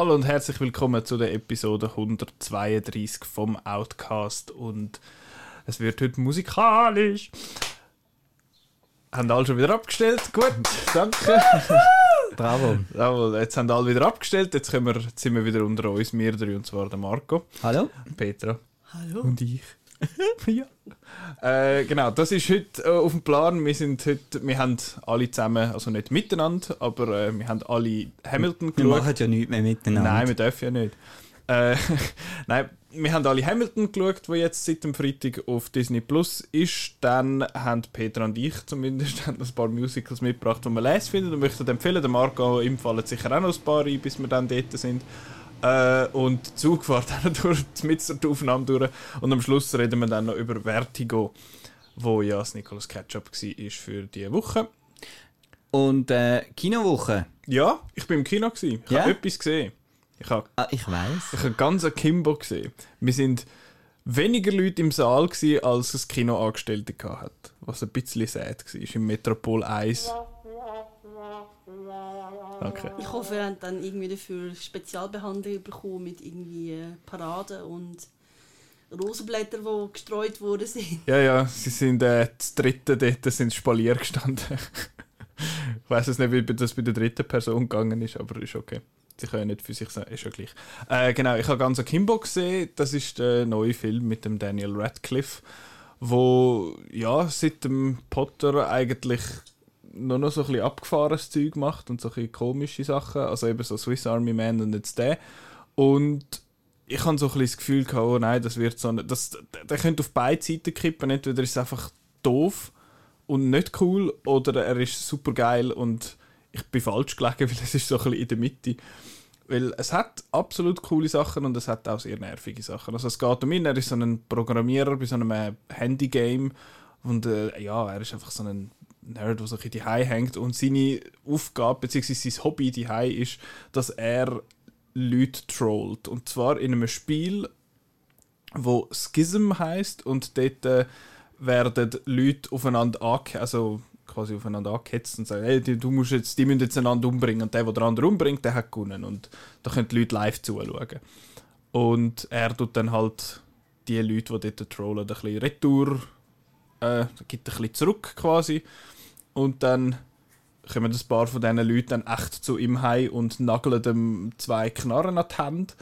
Hallo und herzlich willkommen zu der Episode 132 vom Outcast und es wird heute musikalisch. Haben alle schon wieder abgestellt? Gut, danke. Bravo. Bravo. Jetzt haben alle wieder abgestellt, jetzt, wir, jetzt sind wir wieder unter uns, wir drei, und zwar der Marco, Hallo. Petra Hallo. und ich. ja. Äh, genau, das ist heute äh, auf dem Plan. Wir sind heute, wir haben alle zusammen, also nicht miteinander, aber äh, wir haben alle Hamilton Wir geschaut. machen ja nichts mehr miteinander. Nein, wir dürfen ja nicht. Äh, Nein, wir haben alle Hamilton geschaut, wo jetzt seit dem Freitag auf Disney Plus ist. Dann haben Peter und ich zumindest haben ein paar Musicals mitgebracht, die wir lesen finden und möchten empfehlen. Der Marco, ihm fallen sicher auch noch ein paar ein, bis wir dann dort sind. Äh, und Zug fährt dann durch mit der Aufnahme durch. Und am Schluss reden wir dann noch über Vertigo, wo ja das Nicolas Ketchup war für diese Woche. Und äh, Kinowoche. Ja, ich bin im Kino. Gewesen. Ich Ja? habe etwas gesehen. Ich habe Ah, ich weiß. Ich habe ganz Akimbo gesehen. Wir sind weniger Leute im Saal gewesen, als es Kino Angestellte hat, was ein bisschen sad war im Metropol 1. Danke. Ich hoffe, wir haben dann irgendwie dafür Spezialbehandlung bekommen mit irgendwie äh, Paraden und Rosenblätter, die gestreut worden sind. Ja, ja, sie sind äh, das dritte dort sind Spalier gestanden. ich weiß es nicht, wie das bei der dritten Person gegangen ist, aber ist okay. Sie können nicht für sich sagen, ist ja gleich. Äh, genau, ich habe ganz Akimbo gesehen. Das ist der neue Film mit dem Daniel Radcliffe, wo ja seit dem Potter eigentlich nur noch so ein bisschen abgefahrenes Zeug macht und so ein bisschen komische Sachen. Also eben so Swiss Army Man und jetzt der. Und ich habe so ein bisschen das Gefühl gehabt, oh nein, das wird so eine, das, der könnte auf beide Seiten kippen. Entweder ist es einfach doof und nicht cool oder er ist super geil und ich bin falsch gelegen, weil es ist so ein bisschen in der Mitte. Weil es hat absolut coole Sachen und es hat auch sehr nervige Sachen. Also es geht um ihn, er ist so ein Programmierer bei so einem äh, Handygame und äh, ja, er ist einfach so ein Nerd, der so ein bisschen hängt und seine Aufgabe bzw. sein Hobby daheim ist, dass er Leute trollt. Und zwar in einem Spiel, wo Schism heißt und dort äh, werden Leute aufeinander ange also quasi aufeinander angehetzt und sagen, hey, die, du musst jetzt, die müssen jetzt einander umbringen und der, der den anderen umbringt, der hat gewonnen und da können die Leute live zuschauen. Und er tut dann halt die Leute, die dort trollen, ein bisschen retour, äh, gibt ein bisschen zurück quasi und dann kommen ein paar von diesen Leuten dann echt zu ihm heim und nageln ihm zwei Knarren an die Hand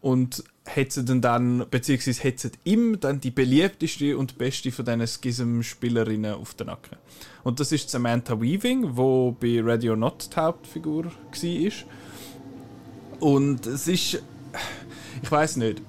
und hetzen dann, beziehungsweise hetzen ihm dann die beliebteste und beste von diesen Schism-Spielerinnen auf den Nacken. Und das ist Samantha Weaving, wo bei Radio Not die Hauptfigur war. Und es ist, ich weiß nicht,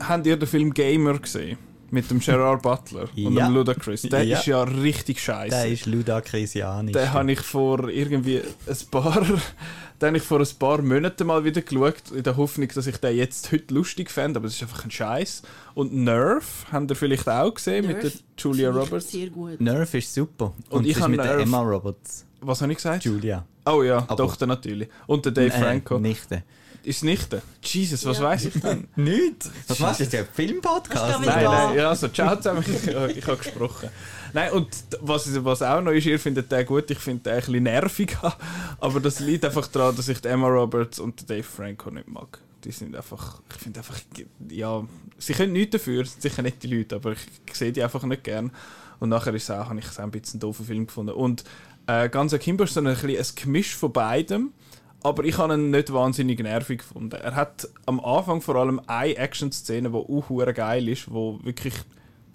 habt ihr den Film Gamer gesehen? Mit dem Gerard Butler und Ja. dem Ludacris. Der Ja. ist ja richtig scheiße. Der ist Ludakrisianisch. Den habe ich vor irgendwie ein paar, den habe ich vor ein paar Monaten mal wieder geschaut, in der Hoffnung, dass ich den jetzt heute lustig fände, aber es ist einfach ein Scheiß. Und Nerf, habt ihr vielleicht auch gesehen mit der Nerf Julia finde ich Roberts? Sehr gut. Nerf ist super. Und Und, ich habe mit der Nerf- Emma Roberts. Was habe ich gesagt? Julia. Oh ja, Aber- Tochter natürlich. Und der Dave Äh, Franco. Nichte. Ist nicht der? Jesus, was Ja. weiß ich denn? Nicht? Was machst du jetzt? Ein Filmpodcast? Nein, Ja. nein, ja, also ciao zusammen, ich, ich, ich habe gesprochen. Nein, und was, was auch noch ist, ihr findet den gut, ich finde den ein bisschen nervig, aber das liegt einfach daran, dass ich Emma Roberts und Dave Franco nicht mag. Die sind einfach, ich finde einfach, ja, sie können nichts dafür, sind sicher nicht die Leute, aber ich, ich sehe die einfach nicht gern. Und nachher ist es auch, habe ich es auch ein bisschen einen doofen Film gefunden. Und äh, ganz Akimbo ist so ein, bisschen ein Gemisch von beidem. Aber ich habe ihn nicht wahnsinnig nervig gefunden. Er hat am Anfang vor allem eine Action-Szene, die auch geil ist, die wirklich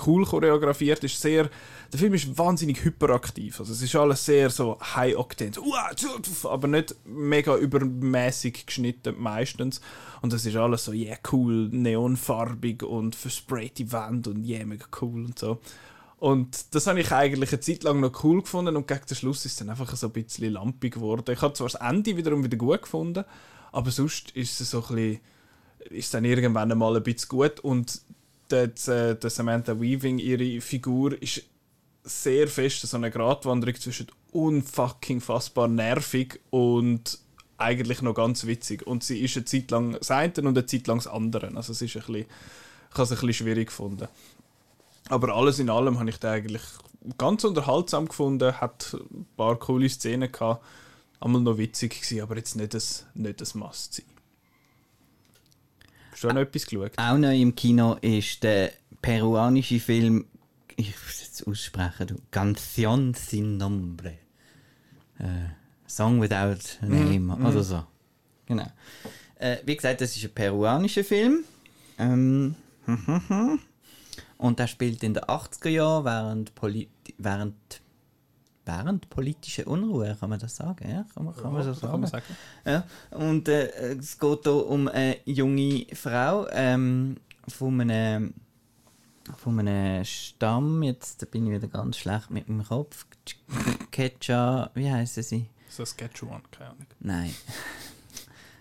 cool choreografiert ist. Sehr, der Film ist wahnsinnig hyperaktiv. Also es ist alles sehr so «Uah, tschuf», aber nicht mega übermäßig geschnitten meistens. Und es ist alles so, yeah, cool, neonfarbig und versprayte Wand und yeah, mega cool und so. Und das habe ich eigentlich eine Zeit lang noch cool gefunden und gegen den Schluss ist es dann einfach so ein bisschen lampig geworden. Ich habe zwar das Ende wiederum wieder gut gefunden, aber sonst ist es so ein bisschen, ist dann irgendwann einmal ein bisschen gut und der, der der Samantha Weaving, ihre Figur, ist sehr fest so eine Gratwanderung zwischen unfucking fassbar nervig und eigentlich noch ganz witzig. Und sie ist eine Zeit lang das eine und eine Zeit lang das andere. Also es ist ein bisschen, ich habe es ein bisschen schwierig gefunden. Aber alles in allem habe ich den eigentlich ganz unterhaltsam gefunden, hat ein paar coole Szenen gehabt. Einmal noch witzig gewesen, aber jetzt nicht das, nicht das Must sein. Hast du auch noch etwas geschaut? Auch noch im Kino ist der peruanische Film, ich muss es jetzt aussprechen, du, Canción sin nombre. Äh, Song without a name, oder so. Genau. Äh, wie gesagt, das ist ein peruanischer Film. Ähm, und der spielt in den 80er Jahren während, Poli während, während politischer Unruhe, kann man das sagen? Ja, kann man, kann man so sagen? Kann man sagen. Ja, und äh, es geht hier um eine junge Frau ähm, von einem, von einem Stamm, jetzt bin ich wieder ganz schlecht mit dem Kopf, Ketcha, wie heißen sie? Saskatchewan, keine Ahnung. Nein.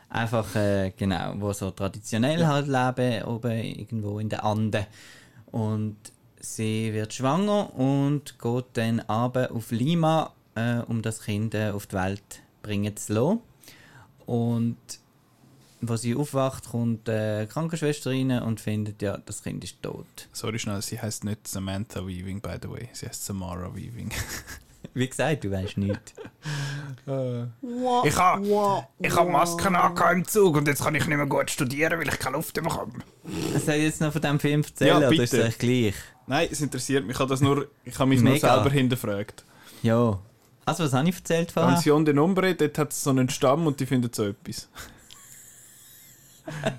Einfach, äh, genau, wo so traditionell halt leben, oben irgendwo in den Anden. Und sie wird schwanger und geht dann runter auf Lima, äh, um das Kind äh, auf die Welt bringen zu lassen. Und als sie aufwacht, kommt äh, Krankenschwester rein und findet, ja, das Kind ist tot. Sorry schnell, sie heißt nicht Samantha Weaving, by the way. Sie heißt Samara Weaving. Wie gesagt, du weißt nichts. Wow, Ich ha- wow, Ich habe wow. Masken angehabt im Zug und jetzt kann ich nicht mehr gut studieren, weil ich keine Luft bekomme. Soll ich jetzt noch von diesem Film erzählen Ja, oder ist es gleich? Nein, es interessiert mich. Ich habe das nur, ich habe mich nur selber hinterfragt. Ja. Also, was habe ich erzählt vorher? Pension de Nombre, dort hat es so einen Stamm und die finden so etwas.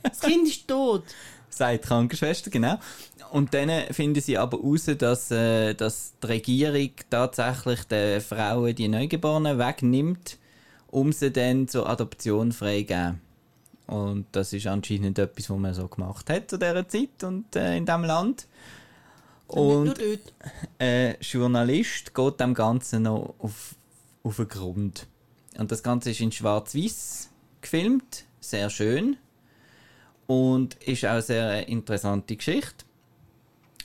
Das Kind ist tot. Sagt Krankenschwester, genau. Und dann finden sie aber heraus, dass, äh, dass die Regierung tatsächlich den Frauen die Neugeborenen wegnimmt, um sie dann zur Adoption freigeben. Und das ist anscheinend etwas, was man so gemacht hat zu dieser Zeit und äh, in diesem Land. Und ein Journalist geht dem Ganzen noch auf, auf den Grund. Und das Ganze ist in Schwarz-Weiß gefilmt, sehr schön. Und ist auch eine sehr interessante Geschichte.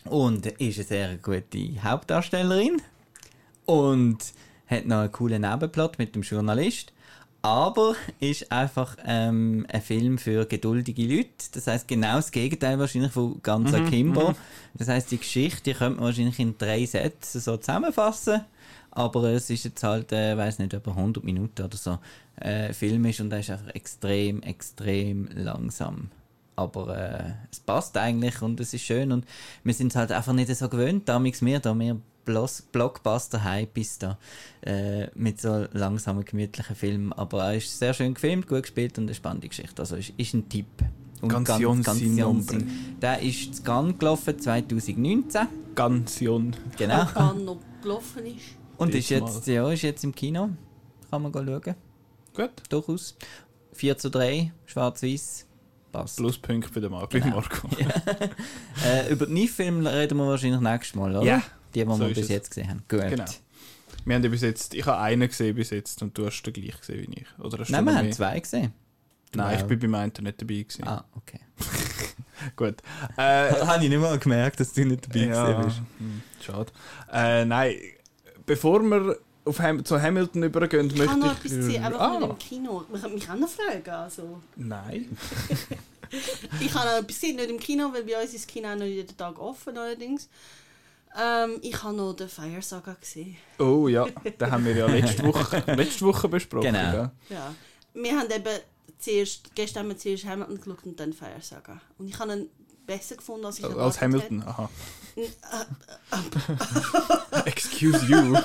Und ist eine sehr gute Hauptdarstellerin. Und hat noch einen coolen Nebenplot mit dem Journalist. Aber ist einfach ähm, ein Film für geduldige Leute. Das heißt genau das Gegenteil wahrscheinlich von ganz Akimbo. Das heißt die Geschichte, die könnte man wahrscheinlich in drei Sätzen so zusammenfassen. Aber es ist jetzt halt, äh, weiß nicht, über 100 Minuten oder so äh, Film ist und er ist einfach extrem, extrem langsam. Aber äh, es passt eigentlich und es ist schön und wir sind es halt einfach nicht so gewöhnt, damals mehr, da mehr Blos- Blockbuster-Hype ist da äh, mit so langsamen, gemütlichen Filmen. Aber er ist sehr schön gefilmt, gut gespielt und eine spannende Geschichte. Also ist, ist ein Tipp. Und Canción sin nombre. Der ist zu Cannes gelaufen 2019, Gansion. genau. Organ noch gelaufen ist. Und ist jetzt, ja, ist jetzt im Kino. Kann man schauen. Gut. Durchaus. 4 zu 3, schwarz-weiß. Passt. Pluspunkt bei, dem Mar bei Genau. Marco. Äh, über den Nief-Film reden wir wahrscheinlich nächstes Mal, oder? Ja, Die, die so wir bis es. jetzt gesehen haben. Gut. Genau. Wir haben ja bis jetzt, ich habe einen gesehen bis jetzt und du hast den gleich gesehen wie ich. Oder hast Nein, wir haben zwei gesehen. Nein, ich Wow. bin beim einen nicht dabei gewesen. Ah, okay. Gut. Äh, Habe ich nicht mal gemerkt, dass du nicht dabei ja, gewesen bist. hm, schade. Äh, nein, bevor wir auf Ham zu Hamilton übergehen, Ich kann noch möchte etwas ich... sehen, einfach ah, dem Kino. Man kann mich auch noch fragen. Also. nein. Ich habe noch etwas gesehen, nicht im Kino, weil bei uns ist das Kino auch noch jeden Tag offen allerdings. Ähm, ich habe noch den Fire Saga gesehen. Oh ja, den haben wir ja letzte Woche, letzte Woche besprochen. Genau. gell? Ja. Wir haben eben zuerst, gestern haben wir zuerst Hamilton geschaut und dann Fire Saga. Und ich habe ihn besser gefunden, als ich Als erwartet Hamilton, aha. Excuse you.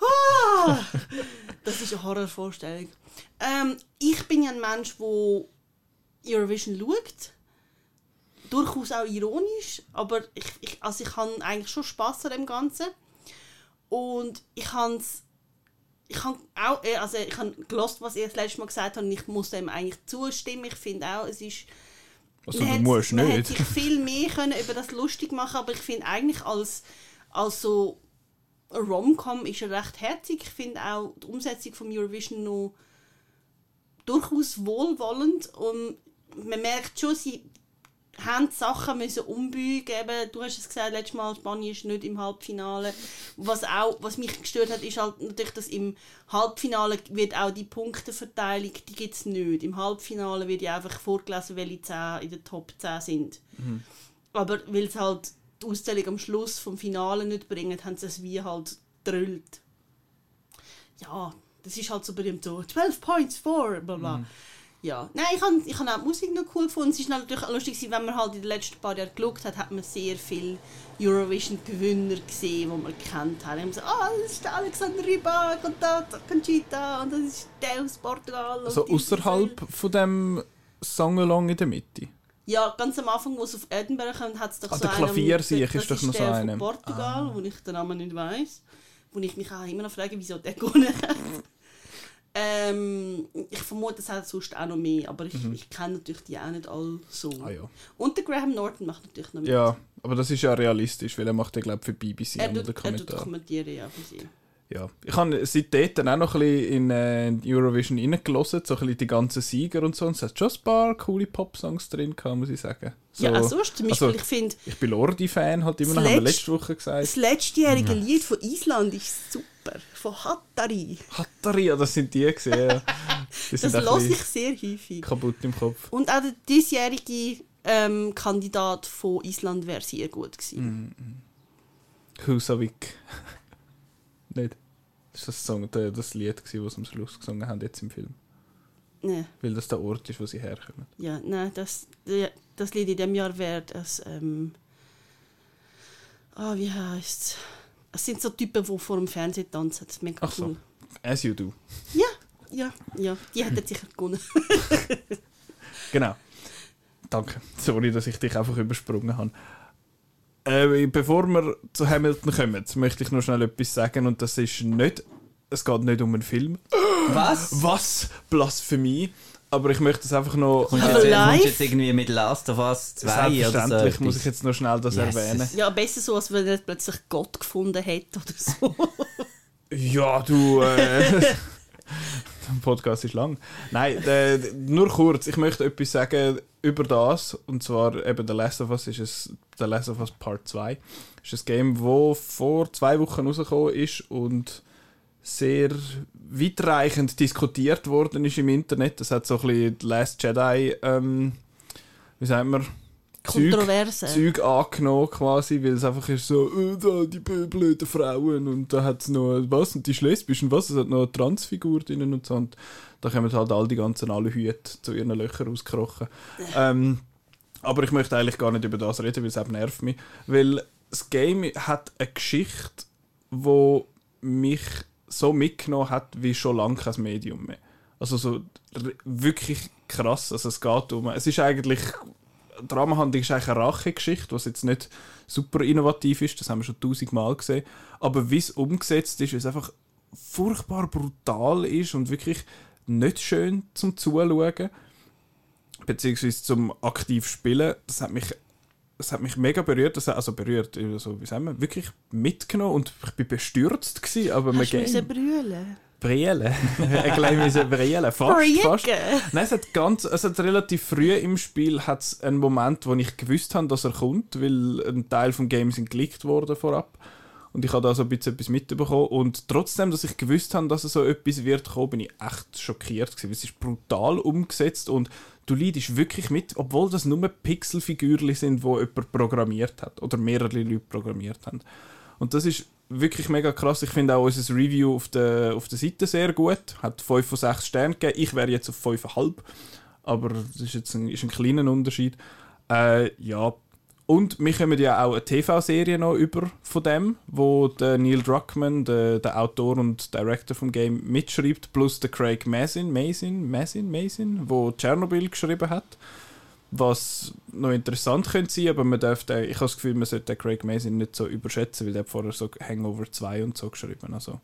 Ah, das ist eine Horrorvorstellung. Ähm, ich bin ja ein Mensch, der Eurovision schaut. Durchaus auch ironisch, aber ich, ich, also ich habe eigentlich schon Spass an dem Ganzen. Und ich habe ich habe auch, äh, also ich habe gelost, was ihr das letzte Mal gesagt habt, und ich muss dem eigentlich zustimmen. Ich finde auch, es ist Also man du musst man nicht. hätte sich viel mehr können über das lustig machen aber ich finde eigentlich als, als so Rom-Com ist er recht herzig. Ich finde auch die Umsetzung vom Eurovision noch durchaus wohlwollend und man merkt schon, sie haben die Sachen müssen umbeugen. Eben, du hast es gesagt, letztes Mal, Spanien ist nicht im Halbfinale. Was, auch, was mich gestört hat, ist halt natürlich, dass im Halbfinale wird auch die Punkteverteilung, die gibt es nicht. Im Halbfinale wird ja einfach vorgelesen, welche 10 in der Top 10 sind. Aber weil es halt die Auszählung am Schluss vom Finale nicht bringen, haben sie es wie halt drüllt. Ja, das ist halt so berühmt so 12 Points for, bla bla. Mhm. Ja, nein, ich habe ich hab auch die Musik noch cool gefunden. Es ist natürlich auch lustig, wenn man halt in den letzten paar Jahren geschaut hat, hat man sehr viele Eurovision-Gewinner gesehen, die man kennt hat. Und so, ah, das ist der Alexander Rybak und da Conchita und das ist der aus Portugal. Also außerhalb von dem Song-Along in der Mitte. Ja, ganz am Anfang, wo es auf Edinburgh kommt, hat es doch Ah, so einen... Klaviersieg das ist doch noch so von Portugal, wo ich den Namen nicht weiss. Wo ich mich auch immer noch frage, wieso der gewonnen hat. Ähm, ich vermute, es hat sonst auch noch mehr, aber ich, ich kenne natürlich die auch nicht alle so. Mhm. Ah ja. Und der Graham Norton macht natürlich noch mit. Ja, aber das ist ja realistisch, weil er macht ja, glaube ich, für BBC er, tut, den er tut Kommentar. kommentieren, ja, für sie. Ja. Ich habe seitdem dann auch noch ein bisschen in äh, in Eurovision reingelassen, so ein bisschen die ganzen Sieger und so. Und es hat schon ein paar coole Pop-Songs drin gehabt, muss ich sagen. So, ja, auch sonst zum Beispiel, also- ich finde, ich bin Lordi-Fan, halt immer noch, haben wir letzte- letzte Woche gesagt. das letztjährige Lied von Island ist super. Von Hattari. Hattari, ja, das sind die gesehen. Ja. Das ein ich sehr häufig. kaputt im Kopf. Und auch der diesjährige ähm, Kandidat von Island wäre sehr gut gewesen. Husavik. Nicht? Das ist das, Song, das Lied, das sie am Schluss gesungen haben jetzt im Film. Nee, Weil das der Ort ist, wo sie herkommen. ja, nein, das, das Lied in diesem Jahr wäre das. Ähm, ah, wie heißt es? Es sind so Typen, die vor dem Fernsehen tanzen. Das ist mega Ach so. cool. As you do. Ja, ja, ja. Die hätten sicher gewonnen. Genau. Danke. Sorry, dass ich dich einfach übersprungen habe. Äh, bevor wir zu Hamilton kommen, möchte ich noch schnell etwas sagen und das ist nicht, es geht nicht um einen Film. Was? Was? Blasphemie. Aber ich möchte es einfach noch... Kommst Ja, du jetzt, kommst jetzt irgendwie mit Last of Us 2 oder so? Selbstverständlich muss ich jetzt noch schnell das Jesus. erwähnen. Ja, besser so, als wenn er plötzlich Gott gefunden hätte oder so. Ja, du. Äh, der Podcast ist lang. Nein, äh, nur kurz. Ich möchte etwas sagen über das. Und zwar eben The Last of Us ist es, The Last of Us Part 2. ist ein Game, das vor zwei Wochen rausgekommen ist und sehr weitreichend diskutiert worden ist im Internet. Das hat so ein bisschen die Last Jedi, ähm, wie sagen wir, Zeug, Kontroverse. Zeug angenommen quasi, weil es einfach ist so, da die blö- blöden Frauen und da hat es noch, was, und die lesbisch und was, es hat noch eine Transfigur drin und so und da kommen halt all die ganzen Aluhüte zu ihren Löchern rausgekrochen. ähm, aber ich möchte eigentlich gar nicht über das reden, weil es eben nervt mich, weil das Game hat eine Geschichte, wo mich so mitgenommen hat wie schon lange kein Medium mehr. Also so wirklich krass, also es geht um, es ist eigentlich die Rahmenhandlung ist eigentlich eine Rachegeschichte, was jetzt nicht super innovativ ist, das haben wir schon tausendmal gesehen. Aber wie es umgesetzt ist, ist einfach furchtbar brutal ist und wirklich nicht schön zum Zuschauen, beziehungsweise zum aktiv spielen. Das hat mich, das hat mich mega berührt, das also berührt, also, wie sagen wir, wirklich mitgenommen und ich bin bestürzt gewesen, aber man Hast du müssen Game. brüllen? Brillen. ein kleines Brillen. Fast, fast. Brücken. Nein, es hat ganz, es hat relativ früh im Spiel hat's einen Moment, wo ich gewusst habe, dass er kommt, weil ein Teil vom Game sind geleakt worden vorab. Und ich habe da so ein bisschen etwas mitbekommen. Und trotzdem, dass ich gewusst habe, dass es so etwas wird kommen, bin ich echt schockiert gewesen. Es ist brutal umgesetzt und du leidest wirklich mit, obwohl das nur Pixelfigürchen sind, wo jemand programmiert hat. Oder mehrere Leute programmiert haben. Und das ist wirklich mega krass. Ich finde auch unser Review auf der, auf der Seite sehr gut. Hat 5 von 6 Sternen gegeben. Ich wäre jetzt auf 5,5. Aber das ist jetzt ein, ist ein kleiner Unterschied. Äh, ja. Und wir kommen ja auch eine TV-Serie noch über von dem, wo der Neil Druckmann, der, der Autor und Director vom Game, mitschreibt, plus der Craig Mazin, Mazin, Mazin, Mazin, wo Tschernobyl geschrieben hat. Was noch interessant könnte sein, aber man darf den, ich habe das Gefühl, man sollte den Craig Mazin nicht so überschätzen, weil der hat vorher so Hangover 2 und so geschrieben. Also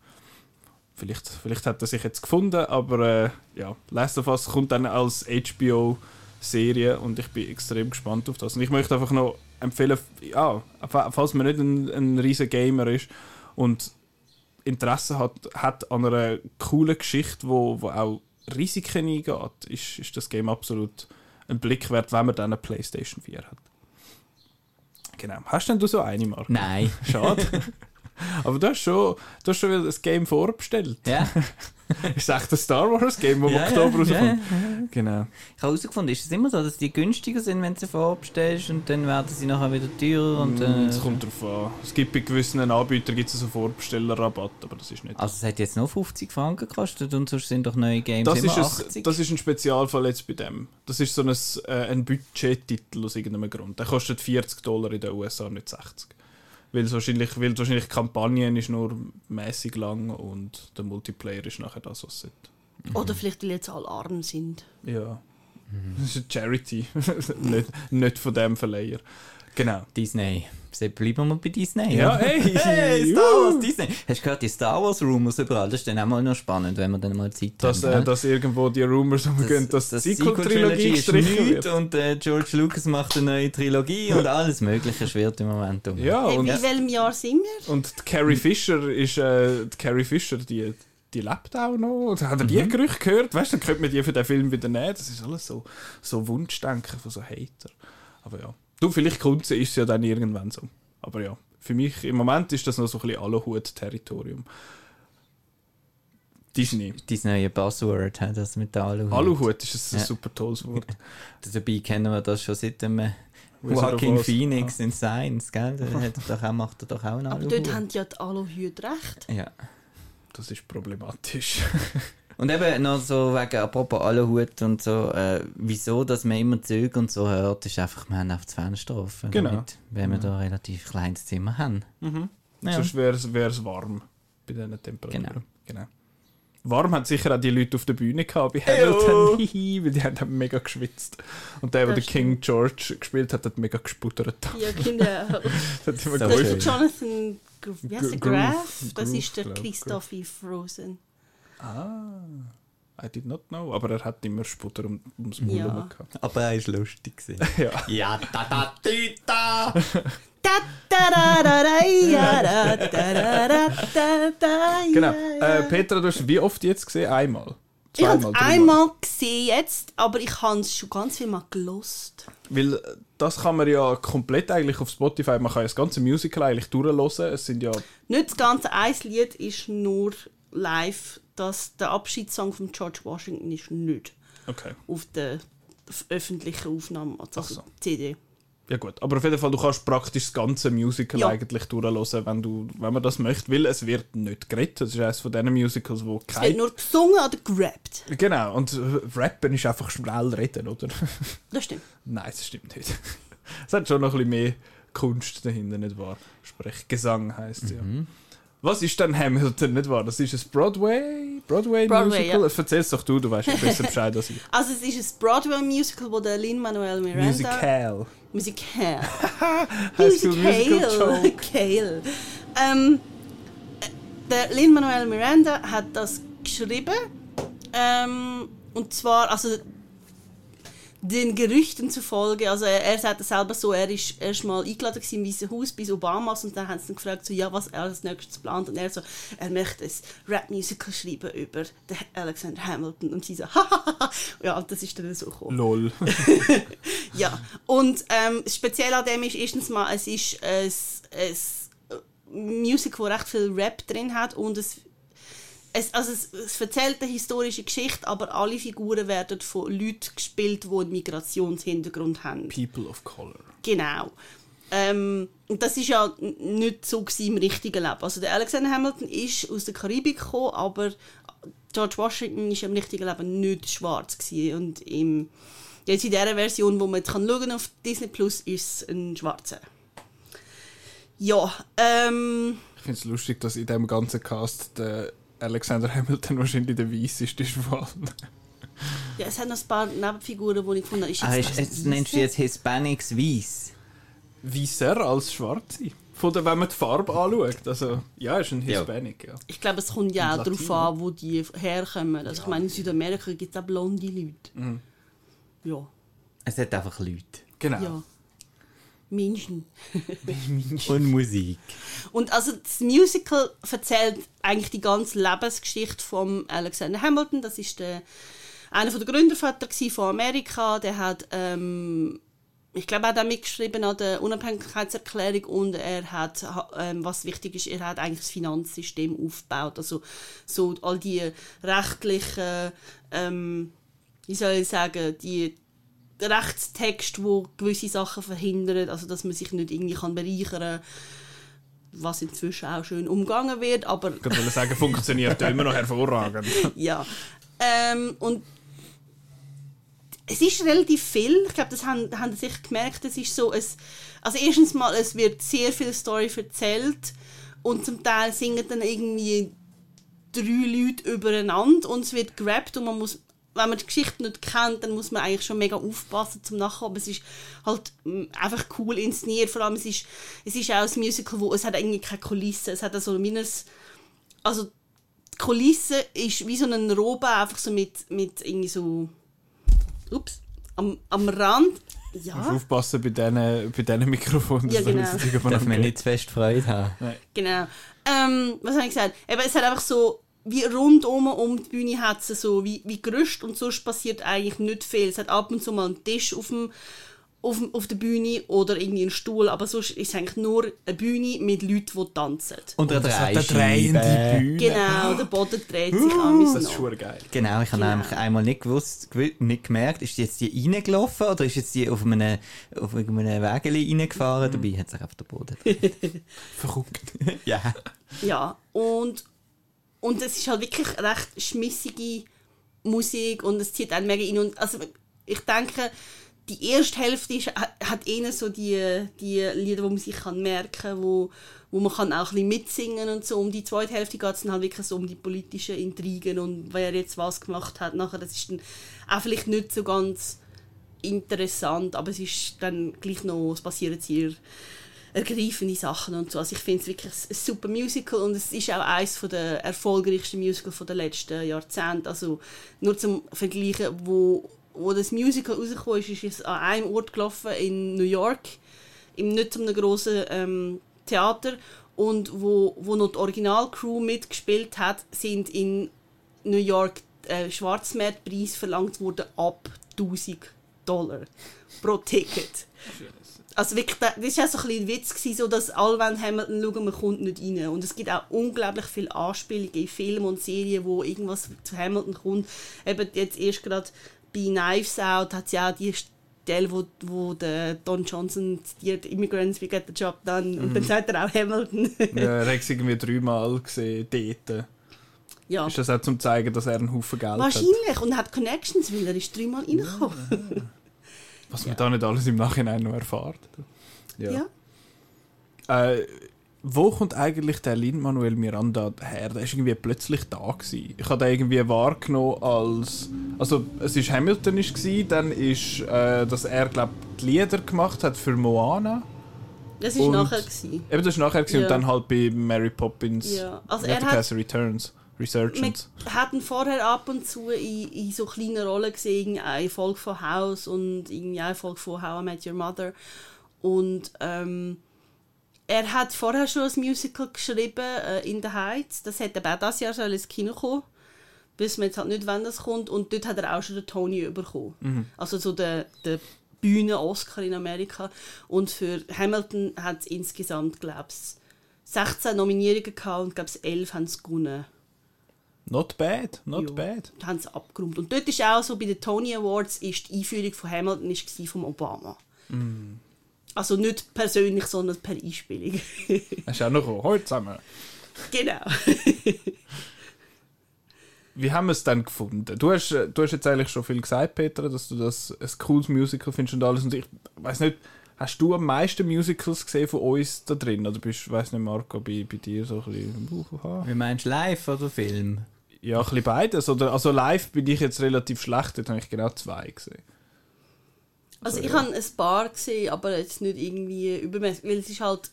vielleicht, vielleicht hat er sich jetzt gefunden, aber äh, ja, Last of Us kommt dann als HBO-Serie und ich bin extrem gespannt auf das. Und ich möchte einfach noch empfehlen, ja, fa- falls man nicht ein, ein riesen Gamer ist und Interesse hat, hat an einer coolen Geschichte, wo, wo auch Risiken eingeht, ist, ist das Game absolut ein Blick wert, wenn man dann eine Playstation 4 hat. Genau. Hast denn du so eine, Marc? Nein. Schade. Aber du hast schon, du hast schon wieder das Game vorbestellt. Ja, Ist das echt ein Star Wars Game, das im Ja, Oktober ja, rauskommt? Genau. ich habe herausgefunden, ist es immer so, dass die günstiger sind, wenn du sie vorbestellst und dann werden sie nachher wieder teurer und... Mm, Äh, Es kommt darauf an. Es gibt bei gewissen Anbietern gibt es so Vorbestellerrabatt, aber das ist nicht. also es hat jetzt noch 50 Franken gekostet und sonst sind doch neue Games das, immer ist ein, 80. das ist ein Spezialfall jetzt bei dem. Das ist so ein, äh, ein Budgettitel aus irgendeinem Grund. Der kostet 40 Dollar in den USA, nicht 60. Weil es wahrscheinlich, weil wahrscheinlich die Kampagne ist nur mäßig lang und der Multiplayer ist nachher das, was es sollte. Oder vielleicht, weil jetzt alle arm sind. Ja. Das ist eine Charity, nicht, nicht von dem Verleiher. Genau. Disney. Bleiben wir bei Disney. Ja, oder? hey! Hey, Star Wars, Disney. Hast du gehört, die Star Wars Rumors überall? Das ist dann auch mal noch spannend, wenn wir dann mal Zeit Dass, haben. äh, dass irgendwo die Rumors umgehen, dass, das die Sequel-Trilogie gestrichen nichts wird. und äh, George Lucas macht eine neue Trilogie und alles Mögliche schwirrt im Moment um. Ja, Hey, und, in welchem Jahr sind wir? und die Carrie Fisher ist, äh, die Carrie Fisher, die, die lebt auch noch. Hat er die Gerüchte gehört? Weißt du, dann könnte man die für den Film wieder nehmen. Das ist alles so, so Wunschdenken von so Hater. Aber ja. Du, vielleicht kommt ist sie ja dann irgendwann so. Aber ja, für mich im Moment ist das noch so ein bisschen Aluhut-Territorium. Disney. Dein neue Buzzword, das mit der Aluhut. Aluhut ist ein Ja. super tolles Wort. Dabei kennen wir das schon seit dem äh, Wizard of Joaquin Oz. Phoenix in Science, gell? Der hat doch auch, macht er doch auch einen Aber Aluhut. dort haben ja die Aluhüte recht. ja. Das ist problematisch. Und eben noch so wegen, apropos Aluhut und so, äh, wieso, dass man immer Züge und so hört, ist einfach, wir haben auf das Fenster offen. Genau. Damit, weil wir da ein relativ kleines Zimmer haben. Ja. Sonst wäre es warm bei diesen Temperaturen. Genau. genau. Warm haben sicher auch die Leute auf der Bühne gehabt bei Hamilton, Hihi, weil die haben mega geschwitzt. Und der, der den King George gespielt hat, hat mega gesputtert. Ja, genau. Das hat immer So Das ist Jonathan Gr wie heißt der? Groove. Graf. Das Groove, ist der Christoph Frozen. Ah, I did not know. Aber er hat immer Sputter um, ums Maul Ja. gehabt. Aber er war lustig. gewesen. Ja. ja, da, da, da, da. Da, da, da, da, da, ja, da, da, da, da, da, da, Genau. Äh, Petra, du hast wie oft jetzt gesehen? Einmal? Ich habe es einmal gesehen jetzt, aber ich habe es schon ganz viel mal gelost. Weil äh, das kann man ja komplett eigentlich auf Spotify, man kann ja das ganze Musical eigentlich durchhören. Es sind ja Nicht das ganze ein Lied ist nur live. Das, der Abschiedssong von George Washington ist nicht Okay. auf der öffentlichen Aufnahme, also Ach so. CD. Ja gut, aber auf jeden Fall, du kannst praktisch das ganze Musical Ja. eigentlich durchhören, wenn, du, wenn man das möchte, weil es wird nicht geredet. Es ist eines von diesen Musicals, wo Es wird kein... nur gesungen oder gerappt. Genau, und Rappen ist einfach schnell reden, oder? Das stimmt. Nein, das stimmt nicht. es hat schon noch ein bisschen mehr Kunst dahinter, nicht wahr? Sprechgesang heisst es ja. Was ist denn Hamilton, nicht wahr? Das ist ein Broadway, Broadway, Broadway, Musical? ja. Erzähl's doch du, du weißt ja besser Bescheid als ich. Also es ist ein Broadway-Musical, wo der Lin-Manuel Miranda... Musical. Musical. High School Musical. Kale. Ähm, äh, der Lin-Manuel Miranda hat das geschrieben. Ähm, und zwar, also den Gerüchten zufolge, also er, er sagt es selber so, er ist erst mal eingeladen gewesen im Weißen Haus bis Obamas und dann haben sie ihn gefragt, so, ja, was er als nächstes plant und er so, er möchte ein Rap-Musical schreiben über den Alexander Hamilton und sie so, hahaha, ja, das ist dann so gekommen. Lol. Ja, und ähm, speziell an dem ist erstens mal, es ist ein, ein Musical, das recht viel Rap drin hat und es, es, also es, es erzählt eine historische Geschichte, aber alle Figuren werden von Leuten gespielt, die einen Migrationshintergrund haben. People of Color. Genau. Ähm, und das ist ja nicht so im richtigen Leben. Also der Alexander Hamilton ist aus der Karibik gekommen, aber George Washington ist im richtigen Leben nicht schwarz gewesen. und im jetzt in dieser Version, wo man jetzt kann schauen auf Disney Plus, ist es ein Schwarzer. Ja, ähm, Ich finde es lustig, dass in dem ganzen Cast der Alexander Hamilton wahrscheinlich der Weisseste ist von allen. ja, es hat noch ein paar Nebenfiguren, die ich gefunden habe. Ist Ah, jetzt ist, jetzt nennst du jetzt Hispanics weiss? Weißer als Schwarze. Von der, wenn man die Farbe anschaut. Also, ja, ist ein Ja. Hispanic, ja. Ich glaube, es kommt ja auch darauf an, wo die herkommen. Also ich meine, in Südamerika gibt es auch blonde Leute. Mhm. Ja. Es hat einfach Leute. Genau. Ja. Menschen. Und Musik. Und also das Musical erzählt eigentlich die ganze Lebensgeschichte von Alexander Hamilton. Das ist der, einer der Gründerväter gsi von Amerika. Der hat ähm, ich glaube, er hat auch mitgeschrieben an der Unabhängigkeitserklärung und er hat, ähm, was wichtig ist, er hat eigentlich das Finanzsystem aufgebaut. Also so all die rechtlichen, ähm, wie soll ich sagen, die Rechtstexte, wo gewisse Sachen verhindern, also dass man sich nicht irgendwie kann bereichern kann, was inzwischen auch schön umgangen wird, aber... Ich würde sagen, funktioniert immer noch hervorragend. ja. Ähm, und es ist relativ viel. Ich glaube, das haben, haben sie sich gemerkt. Es ist so, es, also erstens mal, es wird sehr viel Story erzählt und zum Teil singen dann irgendwie drei Leute übereinander und es wird gerappt und man muss, wenn man die Geschichte nicht kennt, dann muss man eigentlich schon mega aufpassen zum Nachkommen. Aber es ist halt mm, einfach cool inszeniert. Vor allem, es ist, es ist auch ein Musical, wo es hat irgendwie keine Kulisse. Es hat also minus, also die Kulisse ist wie so ein Robe, einfach so mit, mit irgendwie so ups, am, am Rand. Ja. Du musst aufpassen bei diesen, bei diesen Mikrofonen. Ja, genau. Darf man nicht zu fest Freude haben. Nein. Genau. Ähm, was habe ich gesagt? Eben, es hat einfach so, wie rundum um die Bühne hat es so wie, wie Gerüst und sonst passiert eigentlich nicht viel. Es hat ab und zu mal einen Tisch auf dem auf, auf der Bühne oder irgendwie einen Stuhl, aber sonst ist es eigentlich nur eine Bühne mit Leuten, die tanzen. Und, eine drehende Bühne. Genau, der Boden dreht sich an. Das ist schon geil. Genau, ich habe Genau. nämlich einmal nicht gewusst, gew- nicht gemerkt, ist jetzt die reingelaufen oder ist jetzt die auf einem, auf irgendeinem Wägeli reingefahren? Dabei hat sich einfach der Boden. Verrückt. ja. Ja, und, und es ist halt wirklich recht schmissige Musik und es zieht einen mega rein. Und also ich denke, die erste Hälfte ist, hat, eher so die, die Lieder, wo man sich kann merken kann, wo, wo man kann auch ein bisschen mitsingen und so. Um die zweite Hälfte geht es dann halt wirklich so um die politischen Intrigen und wer jetzt was gemacht hat. Nachher, das ist dann auch vielleicht nicht so ganz interessant, aber es ist dann gleich noch, es passieren sehr ergreifende Sachen und so. Also ich finde es wirklich ein super Musical und es ist auch eines der erfolgreichsten Musicals der letzten Jahrzehnte. Also nur zum Vergleichen, wo, wo das Musical rausgekommen ist, ist es an einem Ort gelaufen in New York, im nicht so einem grossen ähm, Theater und wo, wo noch die Originalcrew mitgespielt hat, sind in New York äh, Schwarzmarktpreis verlangt worden ab 1000 Dollar pro Ticket. Also wirklich, da- das war auch so ein bisschen ein Witz, gewesen, so dass alle wollen Hamilton schauen, man kommt nicht rein. Und es gibt auch unglaublich viele Anspielungen in Filmen und Serien, wo irgendwas zu Hamilton kommt. Eben jetzt erst gerade bei Knives Out hat es ja auch die Stelle, wo, wo der Don Johnson zitiert, Immigrants, we get the job done. Und dann sagt er auch Hamilton. Ja, er hat es irgendwie dreimal gesehen, dort. ja. Ist das auch zum zeigen, dass er einen Haufen Geld hat? Wahrscheinlich. Und hat Connections, weil er ist dreimal reingekommen. Was man da nicht alles im Nachhinein noch erfährt. Ja. Äh, wo kommt eigentlich der Lin-Manuel Miranda her? Der ist irgendwie plötzlich da gewesen. Ich habe den irgendwie wahrgenommen als... Also, es ist Hamilton ist gewesen, dann ist, äh, dass er, glaube die Lieder gemacht hat für Moana. Das war Und- nachher. Gewesen. Eben, das ist nachher gewesen, Ja. und dann halt bei Mary Poppins Ja. Also er hat? Returns. Man Resurgence. hat ihn vorher ab und zu in, in so kleinen Rollen gesehen, eine Folge von House und irgendwie eine Folge von How I Met Your Mother. Und ähm, er hat vorher schon ein Musical geschrieben, äh, In the Heights. Das hätte aber auch dieses Jahr sollen ins Kino kommen. Wissen wir jetzt halt nicht, wann das kommt. Und dort hat er auch schon den Tony bekommen. Also so der, der Bühnen-Oscar in Amerika. Und für Hamilton hat es insgesamt, glaube ich, 16 Nominierungen gehabt und glaube ich 11 haben es gewonnen. Not bad, not Ja. bad. haben sie abgeräumt. Und dort ist auch so, bei den Tony Awards ist die Einführung von Hamilton ist vom Obama. Also nicht persönlich, sondern per Einspielung. Hast du auch noch? Heute zusammen. genau. Wie haben wir es dann gefunden? Du hast, äh, du hast jetzt eigentlich schon viel gesagt, Peter, dass du das ein cooles Musical findest und alles. Und ich weiß nicht, hast du am meisten Musicals gesehen von uns da drin? Oder bist du, weiß nicht, Marco, bei, bei dir so ein bisschen. uhuha? Wie meinst du, live oder Film? Ja, ein bisschen beides. Oder, also live bin ich jetzt relativ schlecht, dort habe ich genau zwei gesehen. Also ich habe ein paar gesehen, aber jetzt nicht irgendwie übermäßig, weil es ist halt,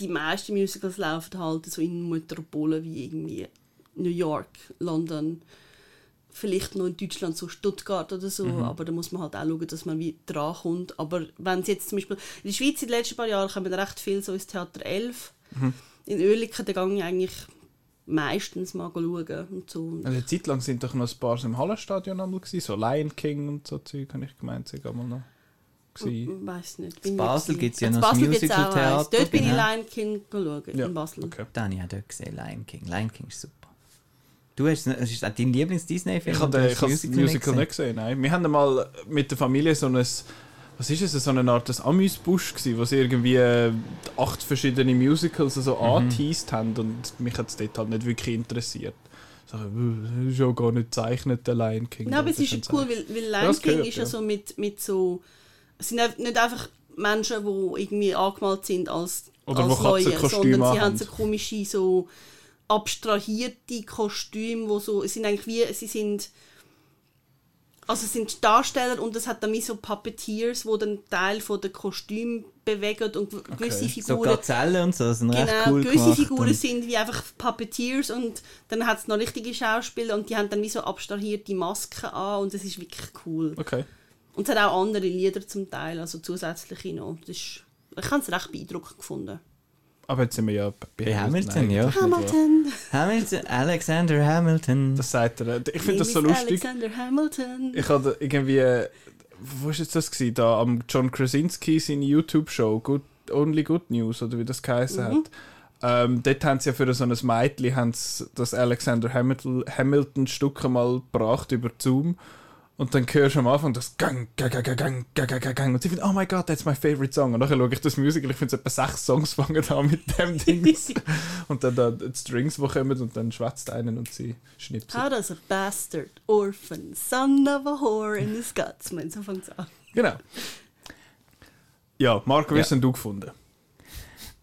die meisten Musicals laufen halt so in Metropolen wie irgendwie New York, London, vielleicht noch in Deutschland so Stuttgart oder so, aber da muss man halt auch schauen, dass man wie dran kommt. Aber wenn es jetzt zum Beispiel, in der Schweiz in den letzten paar Jahren kommen recht viel so ins Theater 11. In Oerlikon, da gehe ich eigentlich meistens mal schauen und so. Eine Zeit lang sind doch noch ein paar so im Hallenstadion einmal gewesen, so Lion King und so Zeug, habe ich gemeint, sind einmal noch. gewesen? Weiß nicht. In Basel gibt es ja noch das Musical-Theater. Dort bin ich genau. Lion King schauen, Ja, in Basel. Okay. Da habe ich auch dort gesehen, Lion King. Lion King ist super. Du hast, es ist auch dein Lieblings-Disney-Film? Ich habe ich das Musical nicht gesehen, nein. Wir haben mal mit der Familie so ein, was ist es, so eine Art Amüsbusch gewesen, wo sie irgendwie äh, acht verschiedene Musicals so Mhm. angeteased haben und mich hat es dort halt nicht wirklich interessiert. So, äh, das ist ja gar nicht gezeichnet, der Lion King. Nein, aber es Das ist ja cool, weil, weil Lion King gehört, ist ja ja. so mit, mit so... Es sind einfach nicht einfach Menschen, die irgendwie angemalt sind als, Oder als Katzenkostüme sondern sie haben so komische, so abstrahierte Kostüme, wo so... Es sind eigentlich wie... Sie sind... Also es sind Darsteller und es hat dann wie so Puppeteers, die dann Teil von der Kostüm bewegen und gewisse Okay. So Figuren... Gazellen und so, sind Genau, cool gewisse. Figuren sind wie einfach Puppeteers und dann hat es noch richtige Schauspieler und die haben dann wie so abstrahierte Masken an und das ist wirklich cool. Okay. Und es hat auch andere Lieder zum Teil, also zusätzliche noch. Das ist, ich habe es recht beeindruckend gefunden. Aber jetzt sind wir ja Bei Hamilton, eigentlich ja. Hamilton! Hamilton, Alexander Hamilton. Das sagt er. Ich finde das so lustig. Alexander Hamilton. Ich hatte irgendwie, wo war jetzt das gewesen? Da am John Krasinski seine YouTube-Show, Good, Only Good News, oder wie das geheißen Mhm. hat. Ähm, dort haben sie ja für so ein Mädchen haben das Alexander Hamilton, Hamilton Stück mal gebracht über Zoom. Und dann hörst du am Anfang das Gang, Gang, Gang, Gang, Gang, Gang, Gang, Gang. Und sie finden, oh my god, that's my favorite song. Und dann schaue ich das Musical, ich finde es etwa sechs Songs fangen an mit dem Ding. und dann da die Strings, die kommen und dann schwätzt einen und sie schnipsen. How does a bastard, orphan, son of a whore in the Scotsman? So fängt es an. Genau. Ja, Marco, wie Ja. hast denn du gefunden?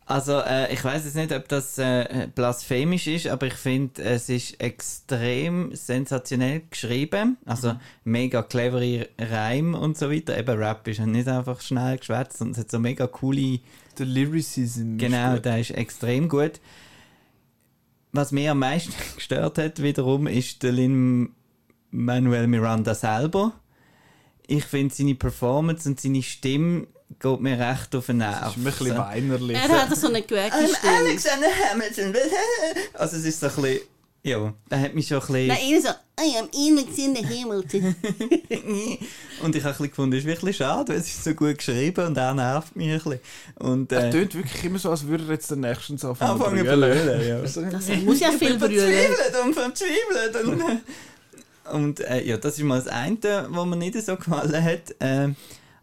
Also, äh, ich weiß jetzt nicht, ob das äh, blasphemisch ist, aber ich finde, es ist extrem sensationell geschrieben. Also, mega clevere Reim und so weiter. Eben, Rap ist nicht einfach schnell geschwätzt, sondern es hat so mega coole. Der Lyricism. Genau, der ist extrem gut. Was mir am meisten gestört hat, wiederum, ist der Lin Manuel Miranda selber. Ich finde seine Performance und seine Stimme geht mir recht auf den Nerv. Das ist ein bisschen weinerlich. Er hat so eine I'm Stimme. Alexander Hamilton. Also es ist so ein bisschen... Ja, da hat mich schon ein bisschen... Nein, eher so, I am Alexander Hamilton. Und ich habe ein bisschen gefunden, das ist wirklich schade, weil es ist so gut geschrieben und er nervt mich ein bisschen. Und, Er äh, tönt wirklich immer so, als würde er jetzt den nächsten so anfangen Anfangen zu zu brüllen. brüllen, ja. Also, Das muss ja viel brüllen. verzweifelt und verzweifelt. Und, und äh, ja, das ist mal das eine, was mir nicht so gefallen hat äh,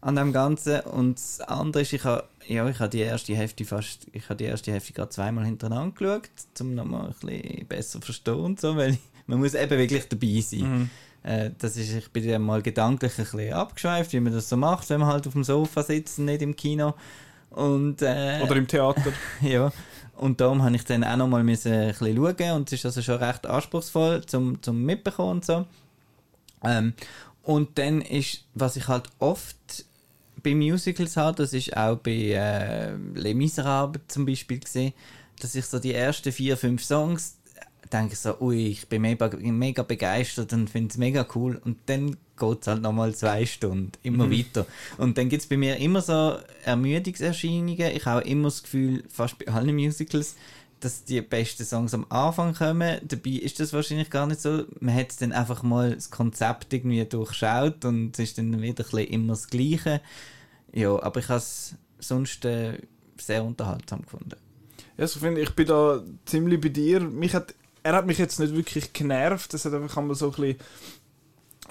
an dem Ganzen. Und das andere ist, ich habe ja, ich habe die erste Hälfte fast, ich habe die erste Hälfte gerade zweimal hintereinander geschaut, um nochmal ein bisschen besser zu verstehen so, weil man muss eben wirklich dabei sein. Mhm. Äh, das ist, ich bin dann mal gedanklich ein bisschen abgeschweift, wie man das so macht, wenn man halt auf dem Sofa sitzt nicht im Kino. Und, äh, Oder im Theater. ja. Und darum habe ich dann auch noch mal müssen ein bisschen schauen und es ist also schon recht anspruchsvoll zum, zum mitbekommen und so. Ähm, und dann ist, was ich halt oft bei Musicals habe, das ist auch bei äh, Les Miserables zum Beispiel gesehen, dass ich so die ersten vier, fünf Songs denke so, ui, ich bin mega, mega begeistert und finde es mega cool. Und dann geht es halt nochmal zwei Stunden, immer weiter. Und dann gibt es bei mir immer so Ermüdungserscheinungen. Ich habe immer das Gefühl, fast bei allen Musicals, dass die besten Songs am Anfang kommen. Dabei ist das wahrscheinlich gar nicht so. Man hat dann einfach mal das Konzept irgendwie durchschaut und es ist dann wieder ein immer das Gleiche. Ja, aber ich habe es sonst äh, sehr unterhaltsam gefunden. Ja, ich finde, ich bin da ziemlich bei dir. Mich hat, er hat mich jetzt nicht wirklich genervt. Das hat einfach einmal so ein bisschen.